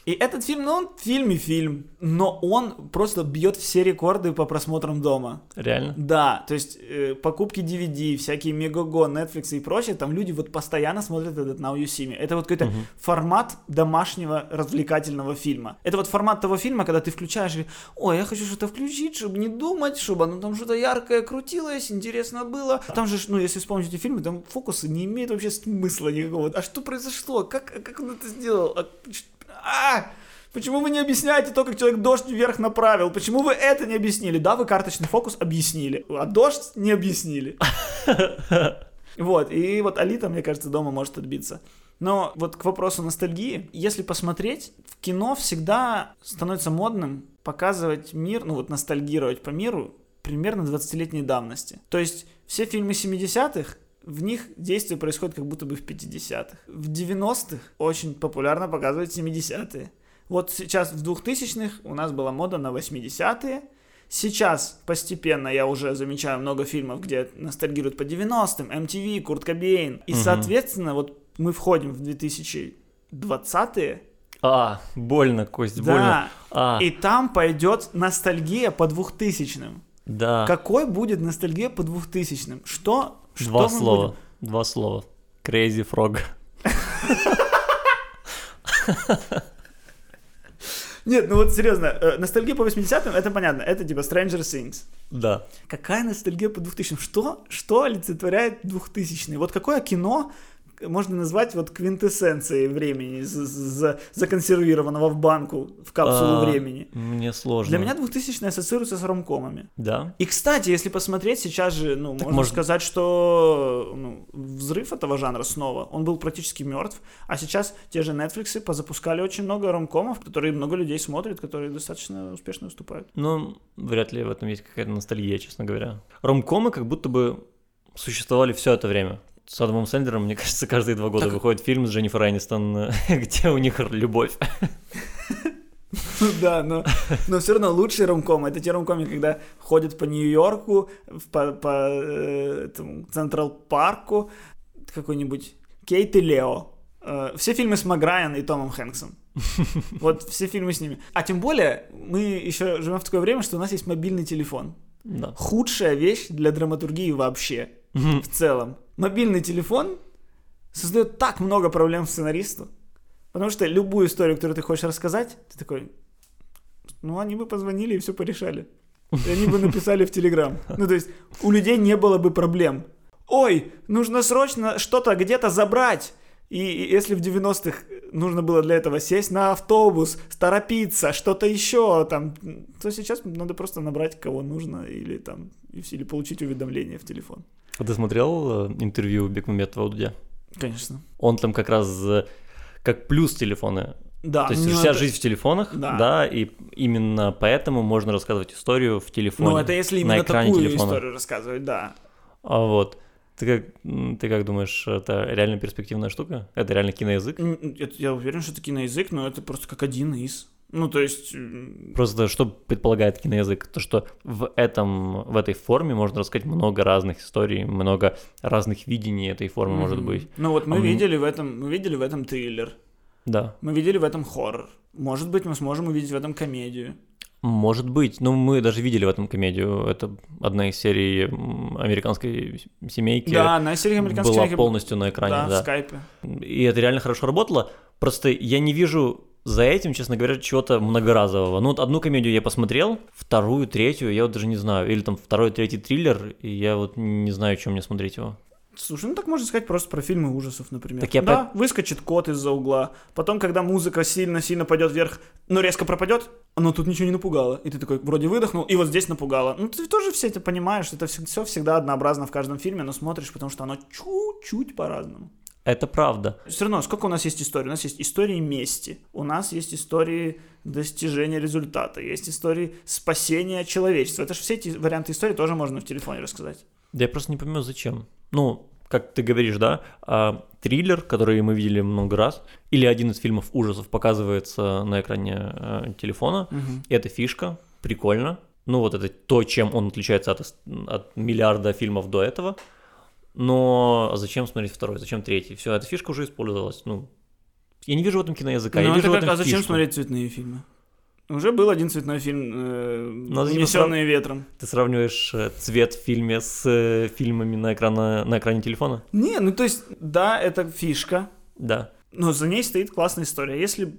И этот фильм, ну, он в фильме фильм, но он просто бьет все рекорды по просмотрам дома. Реально? Да, то есть э, покупки DVD, всякие Мегаго, Netflix и прочее, там люди вот постоянно смотрят этот Now You See Me. Это вот какой-то формат домашнего развлекательного фильма. Это вот формат того фильма, когда ты включаешь и, ой, я хочу что-то включить, чтобы не думать, чтобы оно там что-то яркое крутилось, интересно было. Там же, ну, если вспомнить эти фильмы, там фокусы не имеют вообще смысла никакого. А что произошло? Как, как он это сделал? А, а! Почему вы не объясняете то, как человек дождь вверх направил? Почему вы это не объяснили? Да, вы карточный фокус объяснили, а дождь не объяснили. Вот, и вот Алита, мне кажется, дома может отбиться. Но вот к вопросу ностальгии, если посмотреть, в кино всегда становится модным показывать мир, ну вот ностальгировать по миру примерно 20-летней давности. То есть все фильмы 70-х, в них действие происходит как будто бы в 50-х. В 90-х очень популярно показывать 70-е. Вот сейчас в 2000-х у нас была мода на 80-е, Сейчас постепенно я уже замечаю много фильмов, где ностальгируют по 90-м, MTV, Курт Кобейн. И, соответственно, вот мы входим в 2020-е, А, больно, Кость, да, больно. А, и там пойдет ностальгия по 2000-м. да. Какой будет ностальгия по 2000-м? Что? Что Два слова. будем? Два слова. Crazy Frog. Нет, ну вот серьезно, э, ностальгия по 80-м, это понятно, это типа Stranger Things. Да. Какая ностальгия по 2000-м? Что, что олицетворяет 2000-е? Вот какое кино можно назвать вот квинтэссенцией времени, законсервированного в банку, в капсулу А, времени? Мне сложно. Для меня 2000-е ассоциируется с ромкомами. Да. И, кстати, если посмотреть, сейчас же, ну, можно может- сказать, что ну, взрыв этого жанра снова, он был практически мертв, а сейчас те же Netflix позапускали очень много ромкомов, которые много людей смотрят, которые достаточно успешно выступают. Ну, вряд ли в этом есть какая-то ностальгия, честно говоря. Ромкомы как будто бы существовали все это время. С Адамом Сэндлером, мне кажется, каждые два года Так- выходит фильм с Дженнифер Энистон, где у них любовь. Ну Да, но, но все равно лучшие ромкомы это те ромкомы, когда ходят по Нью-Йорку, по, по э, этому Централ Парку, какой-нибудь Кейт и Лео. Э, Все фильмы с Маграйан и Томом Хэнксом. Вот все фильмы с ними. А тем более, мы еще живем в такое время, что у нас есть мобильный телефон. Да. Худшая вещь для драматургии вообще, в целом. Мобильный телефон создает так много проблем сценаристу. Потому что любую историю, которую ты хочешь рассказать, ты такой, ну, они бы позвонили и все порешали. И они бы написали в Телеграм. Ну, то есть, у людей не было бы проблем. Ой, нужно срочно что-то где-то забрать. И и если в 90-х нужно было для этого сесть на автобус, торопиться, что-то еще там, то сейчас надо просто набрать, кого нужно, или там, или получить уведомление в телефон. А ты смотрел э, интервью Бекмаметова Дудя? Конечно. Он там как раз э, как плюс телефоны. Да. То есть ну, вся это- жизнь в телефонах, Да. да. и именно поэтому можно рассказывать историю в телефоне. Ну, это если на именно экране такую телефона. историю рассказывать, да. А вот. Ты как, ты как думаешь, это реально перспективная штука? Это реально киноязык? Это- Я уверен, что это киноязык, но это просто как один из. Ну, то есть... м, Просто что предполагает киноязык? То, что в, этом, в этой форме можно рассказать много разных историй, много разных видений этой формы может мгм. быть. Ну вот мы А видели в этом, мы видели в этом триллер, Да, мы видели в этом хоррор. Может быть, мы сможем увидеть в этом комедию. Может быть. Но мы даже видели в этом комедию. Это одна из серий американской семейки. Да, на серии американской была семейки- полностью на экране, Да, да. в скайпе. И это реально хорошо работало. Просто я не вижу за этим, честно говоря, чего-то многоразового. Ну, вот одну комедию я посмотрел, вторую, третью, я вот даже не знаю. Или там второй, третий триллер, и я вот не знаю, чем мне смотреть его. Слушай, ну так можно сказать просто про фильмы ужасов, например. Так я да, выскочит кот из-за угла, потом, когда музыка сильно-сильно пойдет вверх, но резко пропадет, но тут ничего не напугало. И ты такой, вроде выдохнул, и вот здесь напугало. Ну ты тоже все это понимаешь, что это все всегда однообразно в каждом фильме, но смотришь, потому что оно чуть-чуть по-разному. Это правда. Все равно, сколько у нас есть историй? У нас есть истории мести, у нас есть истории достижения результата, есть истории спасения человечества. Это же все эти варианты истории тоже можно в телефоне рассказать. Да я просто не понимаю, зачем. Ну, как ты говоришь, да, а, триллер, который мы видели много раз, или один из фильмов ужасов показывается на экране э, телефона, и это фишка, прикольно. Ну, вот это то, чем он отличается от, от миллиарда фильмов до этого. Но зачем смотреть второй, зачем третий? Все, эта фишка уже использовалась, ну, Я не вижу в этом киноязыка. Ну, я это вижу в как, этом а зачем фишку. смотреть цветные фильмы? Уже был один цветной фильм э, Но зачем «Унесенные ветром». Ты сравниваешь э, цвет в фильме с э, фильмами на, экрана, на экране телефона? Не, ну то есть, да, это фишка, Да. но за ней стоит классная история. Если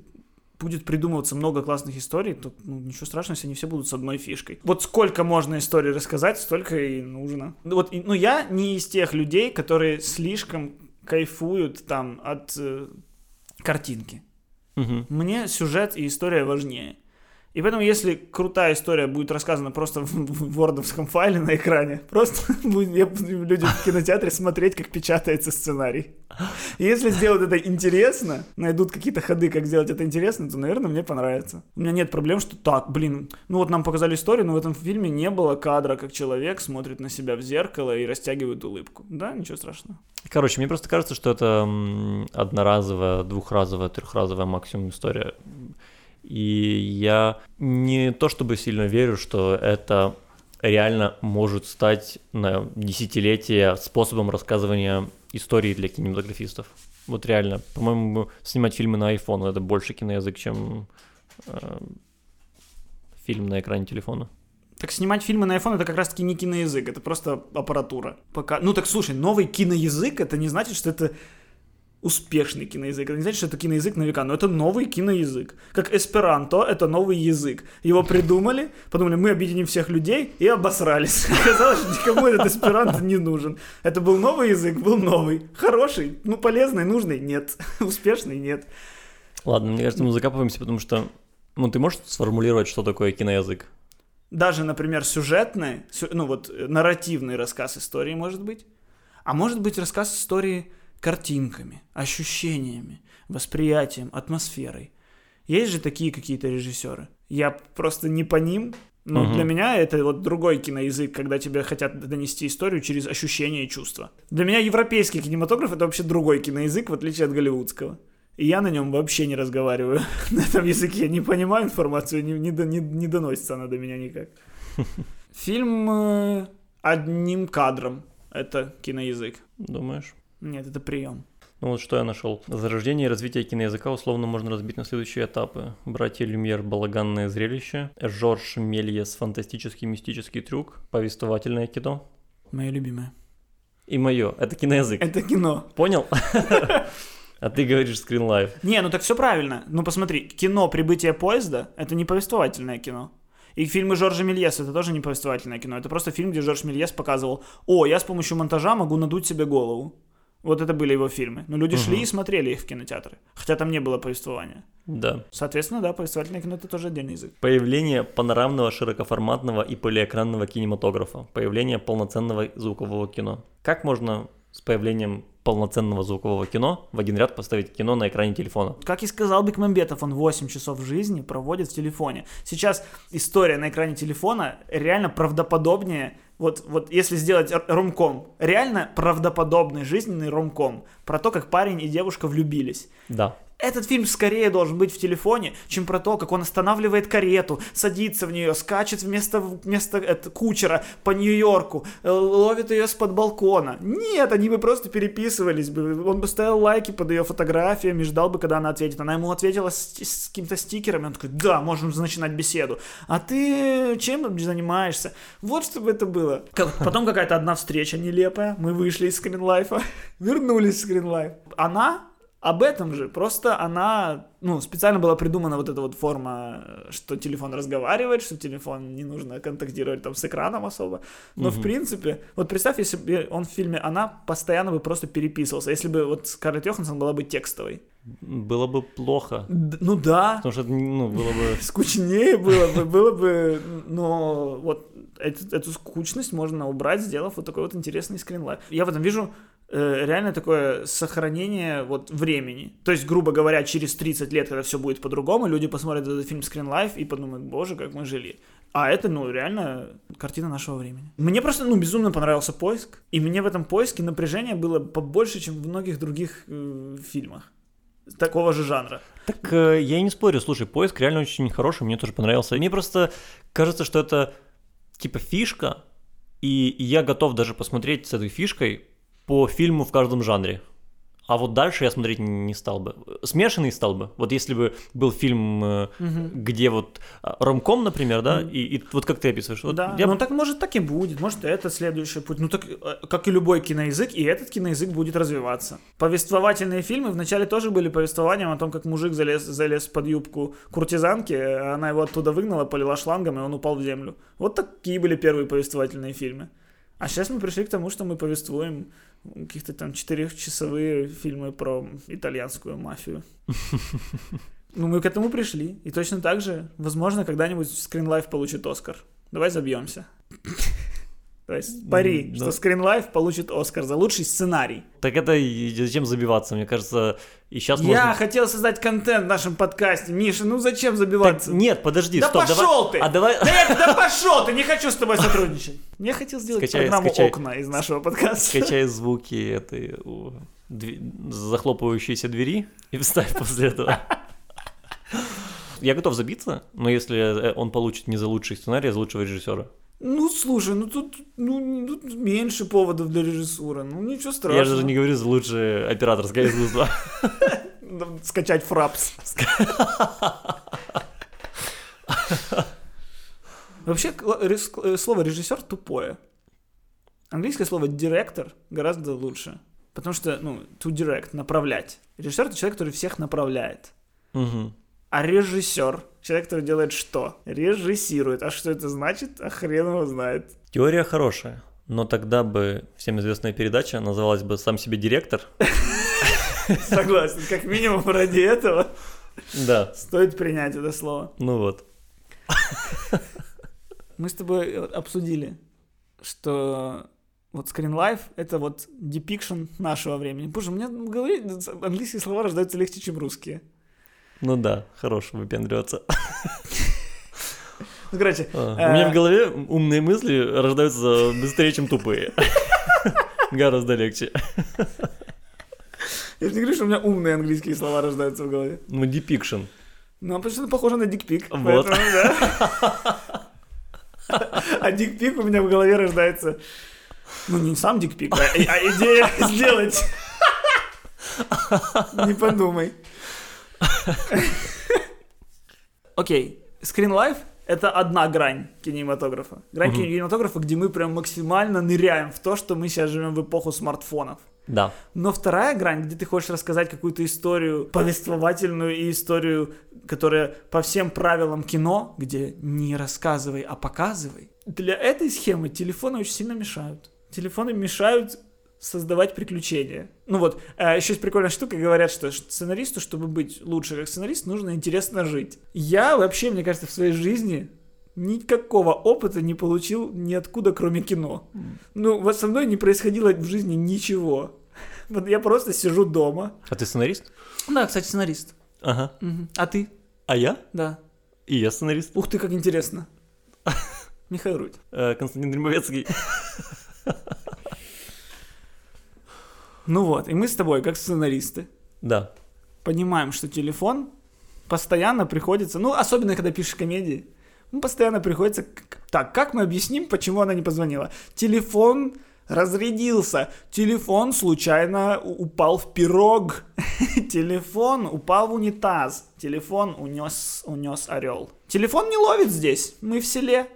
будет придумываться много классных историй, то ну, ничего страшного, если они все будут с одной фишкой. Вот сколько можно историй рассказать, столько и нужно. Ну, Вот, ну, я не из тех людей, которые слишком кайфуют там от э, картинки. Мгм. Мне сюжет и история важнее. И поэтому, если крутая история будет рассказана просто в, вордовском файле на экране, просто люди в кинотеатре смотреть, как печатается сценарий. Если сделают это интересно, найдут какие-то ходы, как сделать это интересно, то, наверное, мне понравится. У меня нет проблем, что так, блин, ну вот нам показали историю, но в этом фильме не было кадра, как человек смотрит на себя в зеркало и растягивает улыбку. Да, ничего страшного. Короче, мне просто кажется, что это одноразовая, двухразовая, трехразовая максимум история. И я не то чтобы сильно верю, что это реально может стать на десятилетия способом рассказывания истории для кинематографистов. Вот реально, по-моему, снимать фильмы на iPhone это больше киноязык, чем э, фильм на экране телефона. Так снимать фильмы на iPhone это как раз-таки не киноязык, это просто аппаратура. Пока... Ну так слушай, новый киноязык это не значит, что это успешный киноязык. Это не значит, что это киноязык на века, но это новый киноязык. Как эсперанто, это новый язык. Его придумали, подумали, мы объединим всех людей и обосрались. Оказалось, что никому этот эсперанто не нужен. Это был новый язык, был новый. Хороший, ну полезный, нужный, нет. Успешный, нет. Ладно, мне кажется, мы закапываемся, потому что ну, ты можешь сформулировать, что такое киноязык? даже, например, сюжетный, сю- ну вот э, нарративный рассказ истории может быть, а может быть рассказ истории картинками, ощущениями, восприятием, атмосферой. Есть же такие какие-то режиссеры. Я просто не по ним, но Мгм. для меня это вот другой киноязык, когда тебе хотят донести историю через ощущения и чувства. Для меня европейский кинематограф это вообще другой киноязык, в отличие от голливудского. И я на нем вообще не разговариваю. На этом языке не понимаю информацию, не, не, не- не доносится она до меня никак. Фильм э, одним кадром. Это киноязык. Думаешь? Нет, это прием. Ну вот что я нашел. Зарождение и развитие киноязыка условно можно разбить на следующие этапы. Братья Люмьер «Балаганное зрелище», Жорж Мельес «Фантастический мистический трюк», повествовательное кино. Мое любимое. И мое, это киноязык. Это кино. Понял? А ты говоришь скрин лайф. Не, ну так все правильно. Ну посмотри, кино «Прибытие поезда» — это не повествовательное кино. И фильмы Жоржа Мельеса — это тоже не повествовательное кино. Это просто фильм, где Жорж Мельес показывал, о, я с помощью монтажа могу надуть себе голову. Вот это были его фильмы. Но люди шли и смотрели их в кинотеатры. Хотя там не было повествования. Да. Соответственно, да, повествовательное кино — это тоже отдельный язык. Появление панорамного широкоформатного и полиэкранного кинематографа. Появление полноценного звукового кино. Как можно с появлением полноценного звукового кино в один ряд поставить кино на экране телефона? Как и сказал Бекмамбетов, он 8 часов жизни проводит в телефоне. Сейчас история на экране телефона реально правдоподобнее. Вот, вот если сделать ромком, реально правдоподобный жизненный ромком про то, как парень и девушка влюбились. Да. Этот фильм скорее должен быть в телефоне, чем про то, как он останавливает карету, садится в нее, скачет вместо, вместо это, кучера по Нью-Йорку, э, ловит ее с-под балкона. Нет, они бы просто переписывались бы. Он бы ставил лайки под ее фотографиями, ждал бы, когда она ответит. Она ему ответила с, с какими-то стикерами. Он такой, да, можем начинать беседу. А ты чем занимаешься? Вот чтобы это было. Потом какая-то одна встреча нелепая. Мы вышли из скринлайфа, вернулись в скринлайф. Она об этом же, просто она, ну, специально была придумана вот эта вот форма, э, что телефон разговаривает, что телефон не нужно контактировать там с экраном особо. Но в принципе, вот представь, если бы он в фильме «Она» постоянно бы просто переписывался, если бы вот Скарлетт Йоханссон была бы текстовой. Было бы плохо. Д- ну да, Потому что, ну, было бы... скучнее было бы, было бы, но вот эту, эту скучность можно убрать, сделав вот такой вот интересный скринлайф. Я в этом вижу реально такое сохранение вот времени. То есть, грубо говоря, через 30 лет, когда все будет по-другому, люди посмотрят этот фильм скринлайф и подумают, боже, как мы жили. А это, ну, реально картина нашего времени. Мне просто, ну, безумно понравился поиск. И мне в этом поиске напряжение было побольше, чем в многих других э, фильмах такого же жанра. Так э, я и не спорю, слушай, поиск реально очень хороший, мне тоже понравился. Мне просто кажется, что это типа фишка, и я готов даже посмотреть с этой фишкой по фильму в каждом жанре. А вот дальше я смотреть не стал бы. Смешанный стал бы. Вот если бы был фильм, э, где вот а, ромком, например, да, и, и вот как ты описываешь. Вот да, я ну так может так и будет, может это следующий путь. Ну так, э, как и любой киноязык, и этот киноязык будет развиваться. Повествовательные фильмы вначале тоже были повествованием о том, как мужик залез, залез под юбку куртизанки, она его оттуда выгнала, полила шлангом, и он упал в землю. Вот такие были первые повествовательные фильмы. А сейчас мы пришли к тому, что мы повествуем каких-то там четырехчасовые фильмы про итальянскую мафию. Ну, мы к этому пришли. И точно так же, возможно, когда-нибудь Screen Life получит Оскар. Давай забьемся. То есть пари, М, что да. Screen Life получит Оскар за лучший сценарий. Так это и зачем забиваться? Мне кажется, и сейчас Я можно... хотел создать контент в нашем подкасте. Миша, ну зачем Так, забиваться? нет, подожди, Да стоп, давай- пошел ты! А давай... Да, я- да пошел ты! Не хочу с тобой сотрудничать. Я хотел сделать Скачай, программу скачай. «Окна» из нашего подкаста. Скачай звуки этой у, дви- захлопывающейся двери и вставь после этого. Я готов забиться, но если э, он получит не за лучший сценарий, а за лучшего режиссера. Ну, слушай, ну тут, ну, тут меньше поводов для режиссуры. Ну, ничего страшного. Я же не говорю за лучшее операторское искусство. Скачать фрапс. Вообще, э, слово режиссер тупое. Английское слово директор гораздо лучше. Потому что, ну, to direct, направлять. Режиссер это человек, который всех направляет. А режиссер человек, который делает что? Режиссирует. А что это значит? А хрен его знает. Теория хорошая, но тогда бы всем известная передача называлась бы «Сам себе директор». Согласен. Как минимум ради этого Да, стоит принять это слово. ну вот. Мы с тобой обсудили, что вот Screen Life — это вот depiction нашего времени. Боже, у меня в голове английские слова рождаются легче, чем русские. Ну да, хорош выпендриваться. Ну, короче, А, э, У меня в голове умные мысли рождаются быстрее, чем тупые. Гораздо легче. я же не говорю, что у меня умные английские слова рождаются в голове. Ну, depiction. Ну, а потому что это похоже на дикпик. Вот. поэтому, да. А дикпик у меня в голове рождается... Ну, не сам дикпик, а, а идея сделать. Не подумай. Окей, Screen Life — это одна грань кинематографа. Грань Мгм. кинематографа, где мы прям максимально ныряем в то, что мы сейчас живем в эпоху смартфонов. Да. Но вторая грань, где ты хочешь рассказать какую-то историю, повествовательную и историю, которая по всем правилам кино, где не рассказывай, а показывай. Для этой схемы телефоны очень сильно мешают. Телефоны мешают создавать приключения. Ну вот, э, еще есть прикольная штука, говорят, что сценаристу, чтобы быть лучше как сценарист, нужно интересно жить. Я вообще, мне кажется, в своей жизни никакого опыта не получил ниоткуда, кроме кино. Ну, вот со мной не происходило в жизни ничего. Вот я просто сижу дома. А ты сценарист? Да, кстати, сценарист. Ага. А ты? А я? Да. И я сценарист. Ух ты, как интересно. Михаил Рудь. Э, Константин Дремовецкий. Ну вот, и мы с тобой, как сценаристы, Да. понимаем, что телефон постоянно приходится, ну, особенно когда пишешь комедии, ну, постоянно приходится... Так, как мы объясним, почему она не позвонила? Телефон разрядился. Телефон случайно упал в пирог. Телефон упал в унитаз. Телефон унес, унес орел. Телефон не ловит здесь. Мы в селе.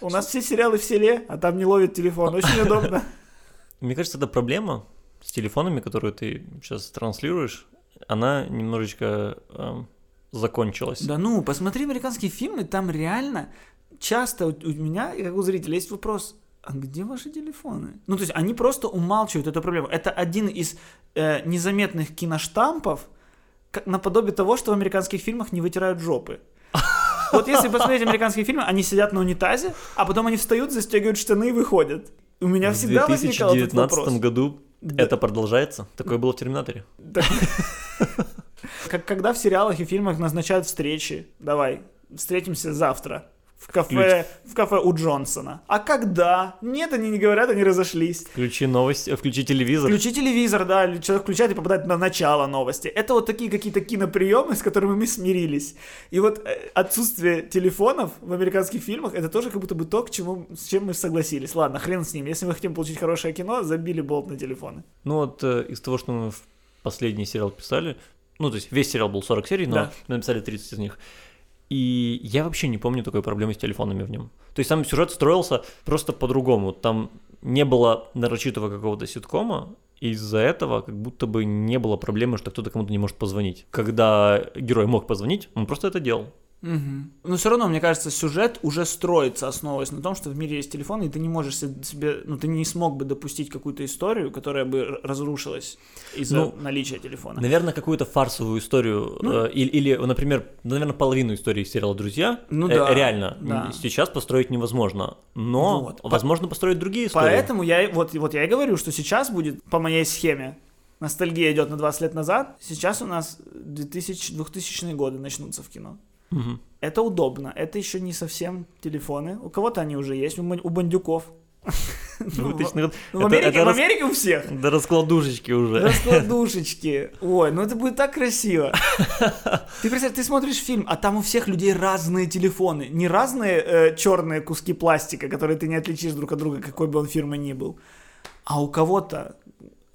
У нас все сериалы в селе, а там не ловит телефон. Очень удобно. Мне кажется, это проблема с телефонами, которую ты сейчас транслируешь, она немножечко эм, закончилась. Да ну, посмотри американские фильмы, там реально часто у, у меня, как у зрителя, есть вопрос, а где ваши телефоны? Ну, то есть они просто умалчивают эту проблему. Это один из э, незаметных киноштампов, как, наподобие того, что в американских фильмах не вытирают жопы. Вот если посмотреть американские фильмы, они сидят на унитазе, а потом они встают, застегивают штаны и выходят. У меня В всегда возникал этот 2019 вопрос. году Да. это продолжается. Такое было в Терминаторе. Как когда в сериалах и фильмах назначают встречи. Давай, встретимся завтра в кафе, в кафе у Джонсона. А когда? Нет, они не говорят, они разошлись. Включи новости, включи телевизор. Включи телевизор, да, человек включает и попадает на начало новости. Это вот такие какие-то киноприемы, с которыми мы смирились. И вот э, отсутствие телефонов в американских фильмах, это тоже как будто бы то, к чему, с чем мы согласились. Ладно, хрен с ним. Если мы хотим получить хорошее кино, забили болт на телефоны. Ну вот э, из того, что мы в последний сериал писали, ну то есть весь сериал был 40 серий, но Да. мы написали 30 из них. И я вообще не помню такой проблемы с телефонами в нем. То есть сам сюжет строился просто по-другому. Там не было нарочитого какого-то ситкома, и из-за этого как будто бы не было проблемы, что кто-то кому-то не может позвонить. Когда герой мог позвонить, он просто это делал. Но все равно, мне кажется, сюжет уже строится, основываясь на том, что в мире есть телефон, и ты не можешь се- себе, ну, ты не смог бы допустить какую-то историю, которая бы разрушилась из-за Ну, наличия телефона. Наверное, какую-то фарсовую историю, Ну. э, или, или, например, наверное, половину истории сериала «Друзья» Ну э, да, реально да. сейчас построить невозможно. Но, Вот. возможно, построить другие истории. Поэтому я, вот, вот я и говорю, что сейчас будет, по моей схеме, ностальгия идет на 20 лет назад, сейчас у нас 2000, 2000 годы начнутся в кино. Мгм. Это удобно, это еще не совсем телефоны, у кого-то они уже есть, у, бандюков. Ну, 2000 год. В Это- Америке, это в Америке у всех. До раскладушечки уже. Раскладушечки. Ой, ну это будет так красиво. Ты представь, ты смотришь фильм, а там у всех людей разные телефоны. Не разные черные куски пластика, которые ты не отличишь друг от друга, какой бы он фирмы ни был. А у кого-то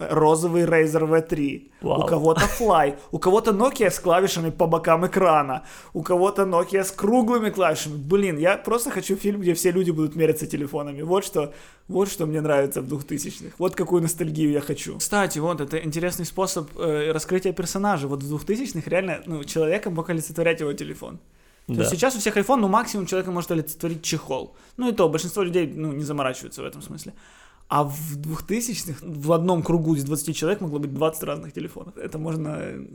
розовый Razer V3, у Вау. кого-то Fly, у кого-то Nokia с клавишами по бокам экрана, у кого-то Nokia с круглыми клавишами. Блин, я просто хочу фильм, где все люди будут мериться телефонами. Вот что, вот что мне нравится в 2000-х. Вот какую ностальгию я хочу. Кстати, вот это интересный способ э, раскрытия персонажа. Вот в 2000-х реально ну, человека мог олицетворять его телефон. То Да. есть сейчас у всех iPhone, ну максимум человека может олицетворить чехол. Ну и то, большинство людей ну, не заморачиваются в этом смысле. А в 2000-х в одном кругу из 20 человек могло быть 20 разных телефонов. Это можно э,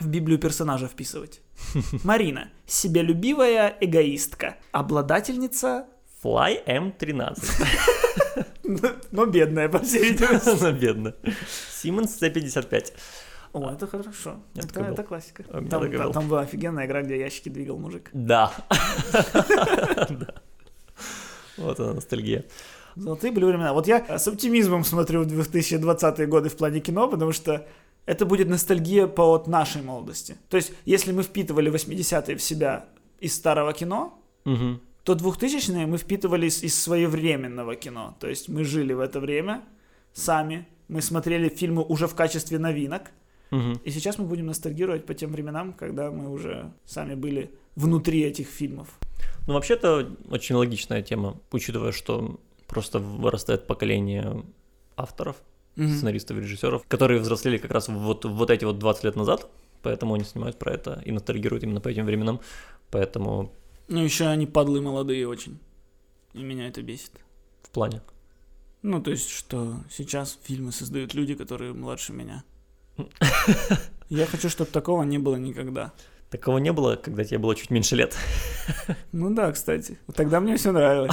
в Библию персонажа вписывать. Марина. Себялюбивая эгоистка. Обладательница, Fly M13. но бедная, по всей видимости. Она бедная. Siemens C55. О, это хорошо. Это, это классика. Меня Там, там- там была офигенная игра, где ящики двигал мужик. Да. Вот она ностальгия. Золотые были времена. Вот я с оптимизмом смотрю в 2020 годы в плане кино, потому что это будет ностальгия по вот нашей молодости. То есть, если мы впитывали 80-е в себя из старого кино, Мгм. то 2000-е мы впитывали из, из своевременного кино. То есть мы жили в это время сами, мы смотрели фильмы уже в качестве новинок, Мгм. и сейчас мы будем ностальгировать по тем временам, когда мы уже сами были внутри этих фильмов. Ну, вообще-то, очень логичная тема, учитывая, что просто вырастает поколение авторов, сценаристов и режиссеров, которые взрослели как раз вот, вот эти вот 20 лет назад, поэтому они снимают про это и ностальгируют именно по этим временам. Поэтому Ну, еще они падлы молодые очень. И меня это бесит. в плане. Ну, то есть, что сейчас фильмы создают люди, которые младше меня. Я хочу, чтобы такого не было никогда. Такого не было, когда тебе было чуть меньше лет. Ну да, кстати. Тогда мне все нравилось.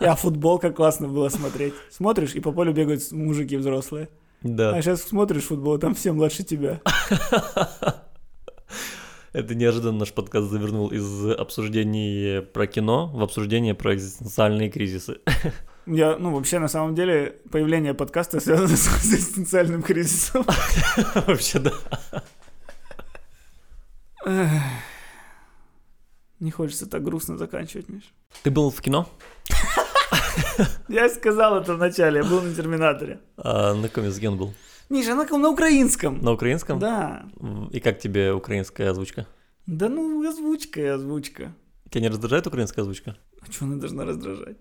А футбол как классно было смотреть. Смотришь, и по полю бегают мужики взрослые. Да. А сейчас смотришь футбол, там все младше тебя. Это неожиданно наш подкаст завернул из обсуждений про кино в обсуждение про экзистенциальные кризисы. Я, ну, вообще, на самом деле, появление подкаста связано с экзистенциальным кризисом. Вообще, да. Эх. Не хочется так грустно заканчивать, Миш. Ты был в кино? Я сказал это вначале, я был на Терминаторе. А на каком языке он был? Миша, на, на украинском. На украинском? Да. И как тебе украинская озвучка? Да ну, озвучка и озвучка. Тебя не раздражает украинская озвучка? А что она должна раздражать?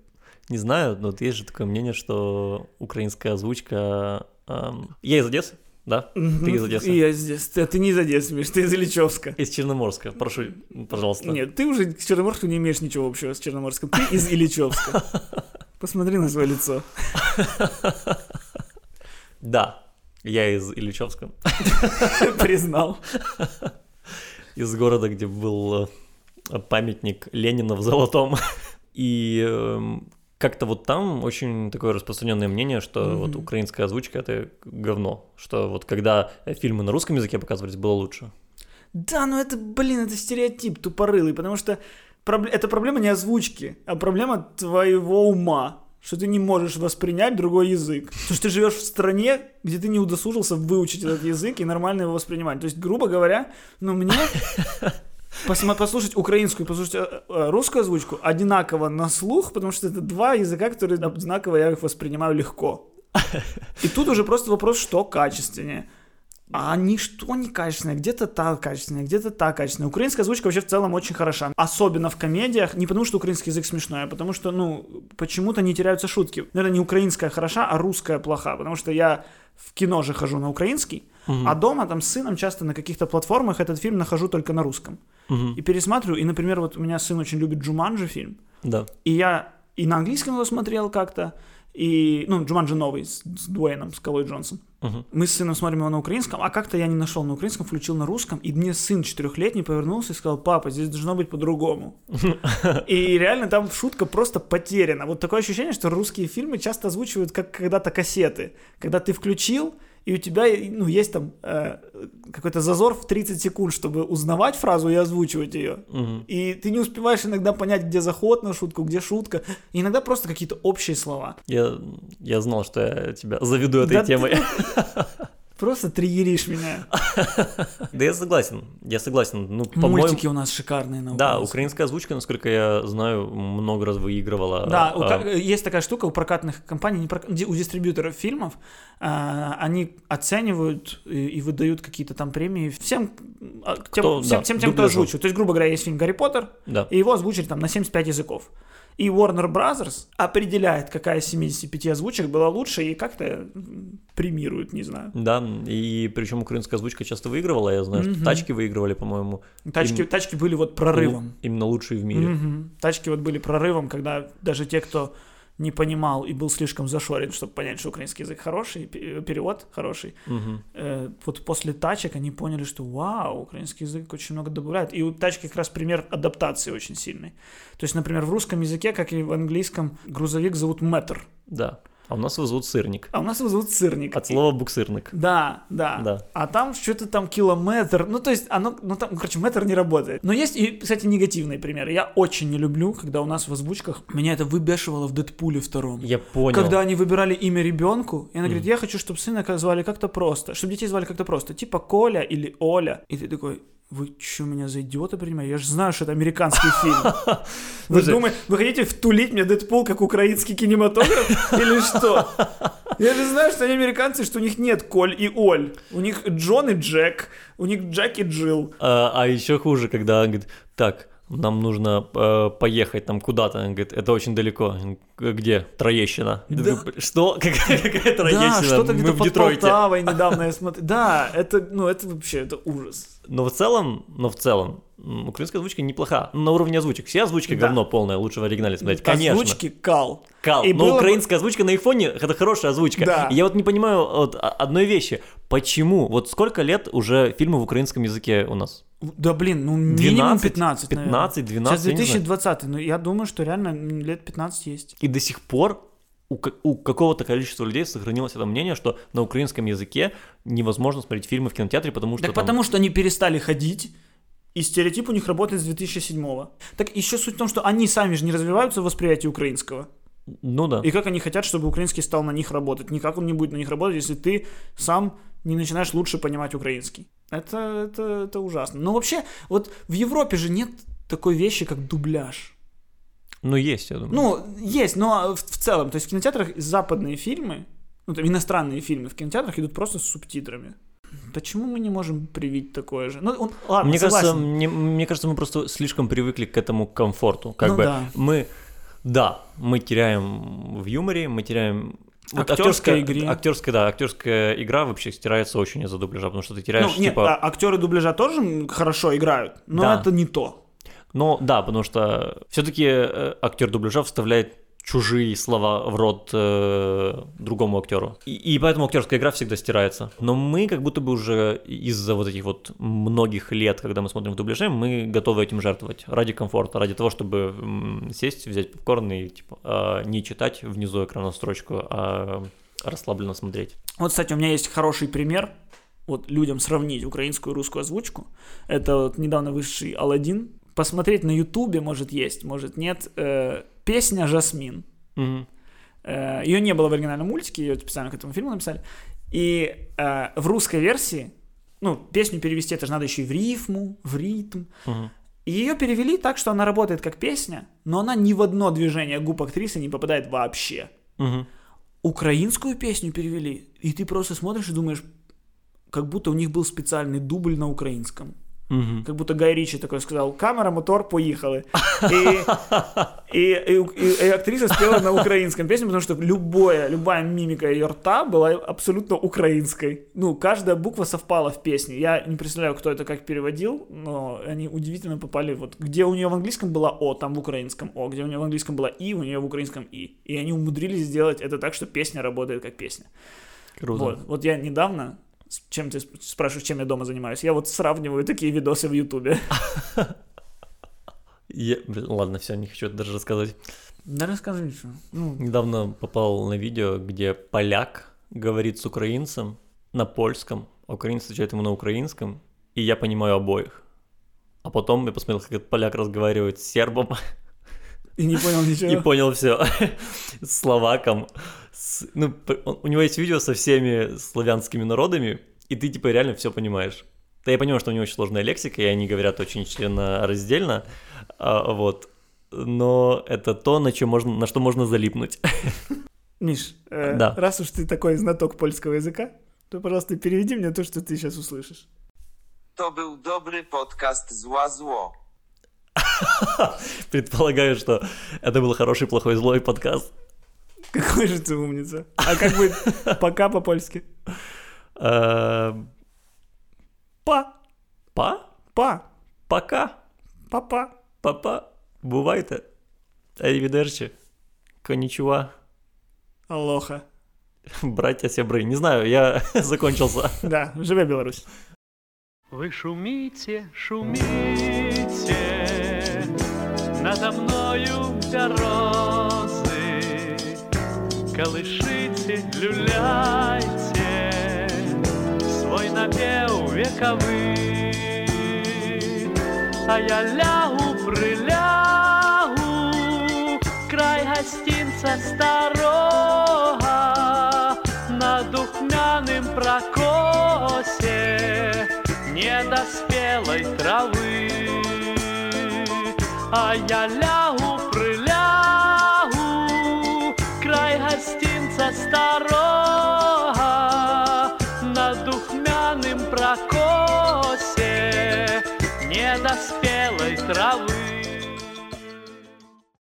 Не знаю, но вот есть же такое мнение, что украинская озвучка... эм, Я из Одессы, да? Ты из Одессы? Я здесь. Ты, ты не из Одессы, Миш, ты из Ильичевска. Из Черноморска, прошу, пожалуйста. Нет, ты уже с Черноморском не имеешь ничего общего с Черноморском. Ты из Ильичевска. Посмотри на свое лицо. Да, я из Ильичевска, Признал. из города, где был э, памятник Ленина в золотом. И эм, как-то вот там очень такое распространенное мнение, что Мгм. вот украинская озвучка это говно, что вот когда фильмы на русском языке показывались, было лучше. Да, но это, блин, это стереотип тупорылый, потому что Пробле- Это проблема не озвучки, а проблема твоего ума что ты не можешь воспринять другой язык. Потому что ты живешь в стране, где ты не удосужился выучить этот язык и нормально его воспринимать. То есть, грубо говоря, ну мне послушать украинскую, послушать э, э, русскую озвучку одинаково на слух, потому что это два языка, которые одинаково я их воспринимаю легко. И тут уже просто вопрос, что качественнее. А ничто не качественное, где-то та качественная, где-то та качественная. Украинская озвучка вообще в целом очень хороша. Особенно в комедиях, не потому что украинский язык смешной, а потому что, ну, почему-то не теряются шутки. Наверное, не украинская хороша, а русская плоха, потому что я в кино же хожу на украинский, а дома там с сыном часто на каких-то платформах этот фильм нахожу только на русском. И пересматриваю, и, например, вот у меня сын очень любит Джуманджи фильм, Да. и я и на английском его смотрел как-то, и, ну, Джуманджи новый с, с Дуэйном, с Колой Джонсон. Мгм. Мы с сыном смотрим его на украинском, а как-то я не нашел на украинском, включил на русском, и мне сын четырехлетний повернулся и сказал, папа, здесь должно быть по-другому. И реально там шутка просто потеряна. Вот такое ощущение, что русские фильмы часто озвучивают как когда-то кассеты. Когда ты включил, и у тебя ну, есть там э, какой-то зазор в 30 секунд, чтобы узнавать фразу и озвучивать ее. Мгм. И ты не успеваешь иногда понять, где заход на шутку, где шутка. И иногда просто какие-то общие слова. Я, я знал, что я тебя заведу этой Да ты темой. Просто триггеришь меня. Да я согласен, я согласен. Ну, Мультики у нас шикарные на да, украинская озвучка, насколько я знаю, много раз выигрывала. Да, а, есть такая штука у прокатных компаний, у дистрибьюторов фильмов, а, они оценивают и, выдают какие-то там премии всем, а, тем, Кто, озвучивает. То есть, грубо говоря, есть фильм «Гарри Поттер», и его озвучили там на 75 языков. И Warner Brothers определяет, какая из 75 озвучек была лучше, и как-то премирует, не знаю. Да, и причем украинская озвучка часто выигрывала, я знаю, что тачки выигрывали, по-моему. Тачки, Им- тачки были вот прорывом. Именно лучшие в мире. Мгм. Тачки вот были прорывом, когда даже те, кто не понимал и был слишком зашорен, чтобы понять, что украинский язык хороший, пе- перевод хороший, Мгм. э, вот после тачек они поняли, что вау, украинский язык очень много добавляет. И у тачки как раз пример адаптации очень сильный. То есть, например, в русском языке, как и в английском, грузовик зовут метр, Да. А у нас его зовут сырник. а у нас его зовут сырник. От слова буксырник. Да, да, Да. А там что-то там километр. Ну, то есть, оно, ну там, короче, метр не работает. Но есть и, кстати, негативные примеры. Я очень не люблю, когда у нас в озвучках меня это выбешивало в Дэдпуле втором. Я понял. Когда они выбирали имя ребенку, и она говорит, я хочу, чтобы сына звали как-то просто, чтобы детей звали как-то просто, типа Коля или Оля. И ты такой, вы что, меня за идиота принимаете? Я же знаю, что это американский фильм. Вы думаете, вы хотите втулить мне Дэдпул как украинский кинематограф? Или что? Я же знаю, что они американцы, что у них нет Коль и Оль. У них Джон и Джек, у них Джек и Джилл. А, а еще хуже, когда он говорит, так, нам нужно э, поехать там куда-то. Он говорит, это очень далеко. Где? Троещина. Да. Что? Какая, какая Троещина? Да, что-то где-то под Детройте. Полтавой недавно я смотрел. Да, это, ну, это вообще, это ужас. Но в целом, но в целом, украинская озвучка неплоха. На уровне озвучек. Все озвучки Да. говно полное, лучше в оригинале смотреть. Конечно. Озвучки кал. Кал. И но было бы- украинская озвучка на айфоне это хорошая озвучка. Да. И я вот не понимаю вот о- одной вещи. Почему? Вот сколько лет уже фильмы в украинском языке у нас? Да блин, ну минимум 12, 15, наверное. 15, 12, Сейчас я не знаю. 2020, но я думаю, что реально лет 15 есть. И до сих пор у, у какого-то количества людей сохранилось это мнение, что на украинском языке невозможно смотреть фильмы в кинотеатре, потому что Так там- потому что они перестали ходить, и стереотип у них работает с 2007 Так еще суть в том, что они сами же не развиваются в восприятии украинского. Ну да. И как они хотят, чтобы украинский стал на них работать? Никак он не будет на них работать, если ты сам не начинаешь лучше понимать украинский. Это, это, это ужасно. Но вообще, вот в Европе же нет такой вещи, как дубляж. Ну есть, я думаю. Ну, есть, но в, в целом, то есть в кинотеатрах западные фильмы, ну, там, иностранные фильмы в кинотеатрах идут просто с субтитрами. Почему мы не можем привить такое же? Ну, он, ладно, мне, кажется, согласен. мне, мне кажется, мы просто слишком привыкли к этому комфорту. Как Ну бы да. мы, да, мы теряем в юморе, мы теряем вот актерская- игре. Актерская, да, актерская игра вообще стирается очень из-за дубляжа, потому что ты теряешь, Ну, нет, типа... а- актеры дубляжа тоже хорошо играют, но Да. это не то. Ну да, потому что все-таки актер дубляжа вставляет чужие слова в рот э, другому актеру. И, и поэтому актерская игра всегда стирается. Но мы как будто бы уже из-за вот этих вот многих лет, когда мы смотрим в дубляже, мы готовы этим жертвовать ради комфорта, ради того, чтобы сесть, взять попкорн и типа э, не читать внизу экрана строчку, а расслабленно смотреть. Вот, кстати, у меня есть хороший пример. Вот людям сравнить украинскую и русскую озвучку. Это вот недавно вышедший Алладин посмотреть на Ютубе, может, есть, может, нет, э, песня «Жасмин». Мгм. Э, ее не было в оригинальном мультике, ее специально к этому фильму написали. И э, в русской версии, ну, песню перевести, это же надо еще и в рифму, в ритм. Мгм. И ее перевели так, что она работает как песня, но она ни в одно движение губ актрисы не попадает вообще. Мгм. Украинскую песню перевели, и ты просто смотришь и думаешь, как будто у них был специальный дубль на украинском. Мгм. Как будто Гай Ричи такой сказал, камера, мотор, поехали. И, и, и- и- и актриса спела на украинском песню, потому что любое, любая мимика ее рта была абсолютно украинской. Ну, каждая буква совпала в песне. Я не представляю, кто это как переводил, но они удивительно попали. Вот где у нее в английском была О, там в украинском О. Где у нее в английском была И, у нее в украинском И. И они умудрились сделать это так, что песня работает как песня. Круто. Вот, вот я недавно, чем ты сп- спрашиваешь, чем я дома занимаюсь, я вот сравниваю такие видосы в Ютубе. Я- Ладно, все, не хочу это даже рассказывать. Да рассказывай, что. Ну, Недавно попал на видео, где поляк говорит с украинцем на польском, а украинец отвечает ему на украинском, и я понимаю обоих. А потом я посмотрел, как этот поляк разговаривает с сербом, и не понял ничего. и понял все. С словаком. С- ну, у него есть видео со всеми славянскими народами, и ты типа реально все понимаешь. Да я понимаю, что у него очень сложная лексика, и они говорят очень членораздельно, а, вот. Но это то, на, чем можно, на что можно залипнуть. Миш, э, Да. раз уж ты такой знаток польского языка, то, пожалуйста, переведи мне то, что ты сейчас услышишь. Był dobry podcast Zła Zło. Предполагаю, что это был хороший, плохой, злой подкаст. Какой же ты умница. А как будет пока по-польски? Э, Па, Па? па, Пока. папа. Папа. Бувайте. Арівідерчі. Конічува. Алоха. Братья сябры. Не знаю, я закончился. Да, живе Беларусь. Вы шумите, шумите надо мною березы, колышите, люляйте свой напев вековый, а я лягу, прилягу, край гостинца старого на духмяным прокосе недоспелой травы. А я лягу, прилягу, край гостинца старого на духмяным прокосе недоспелой травы.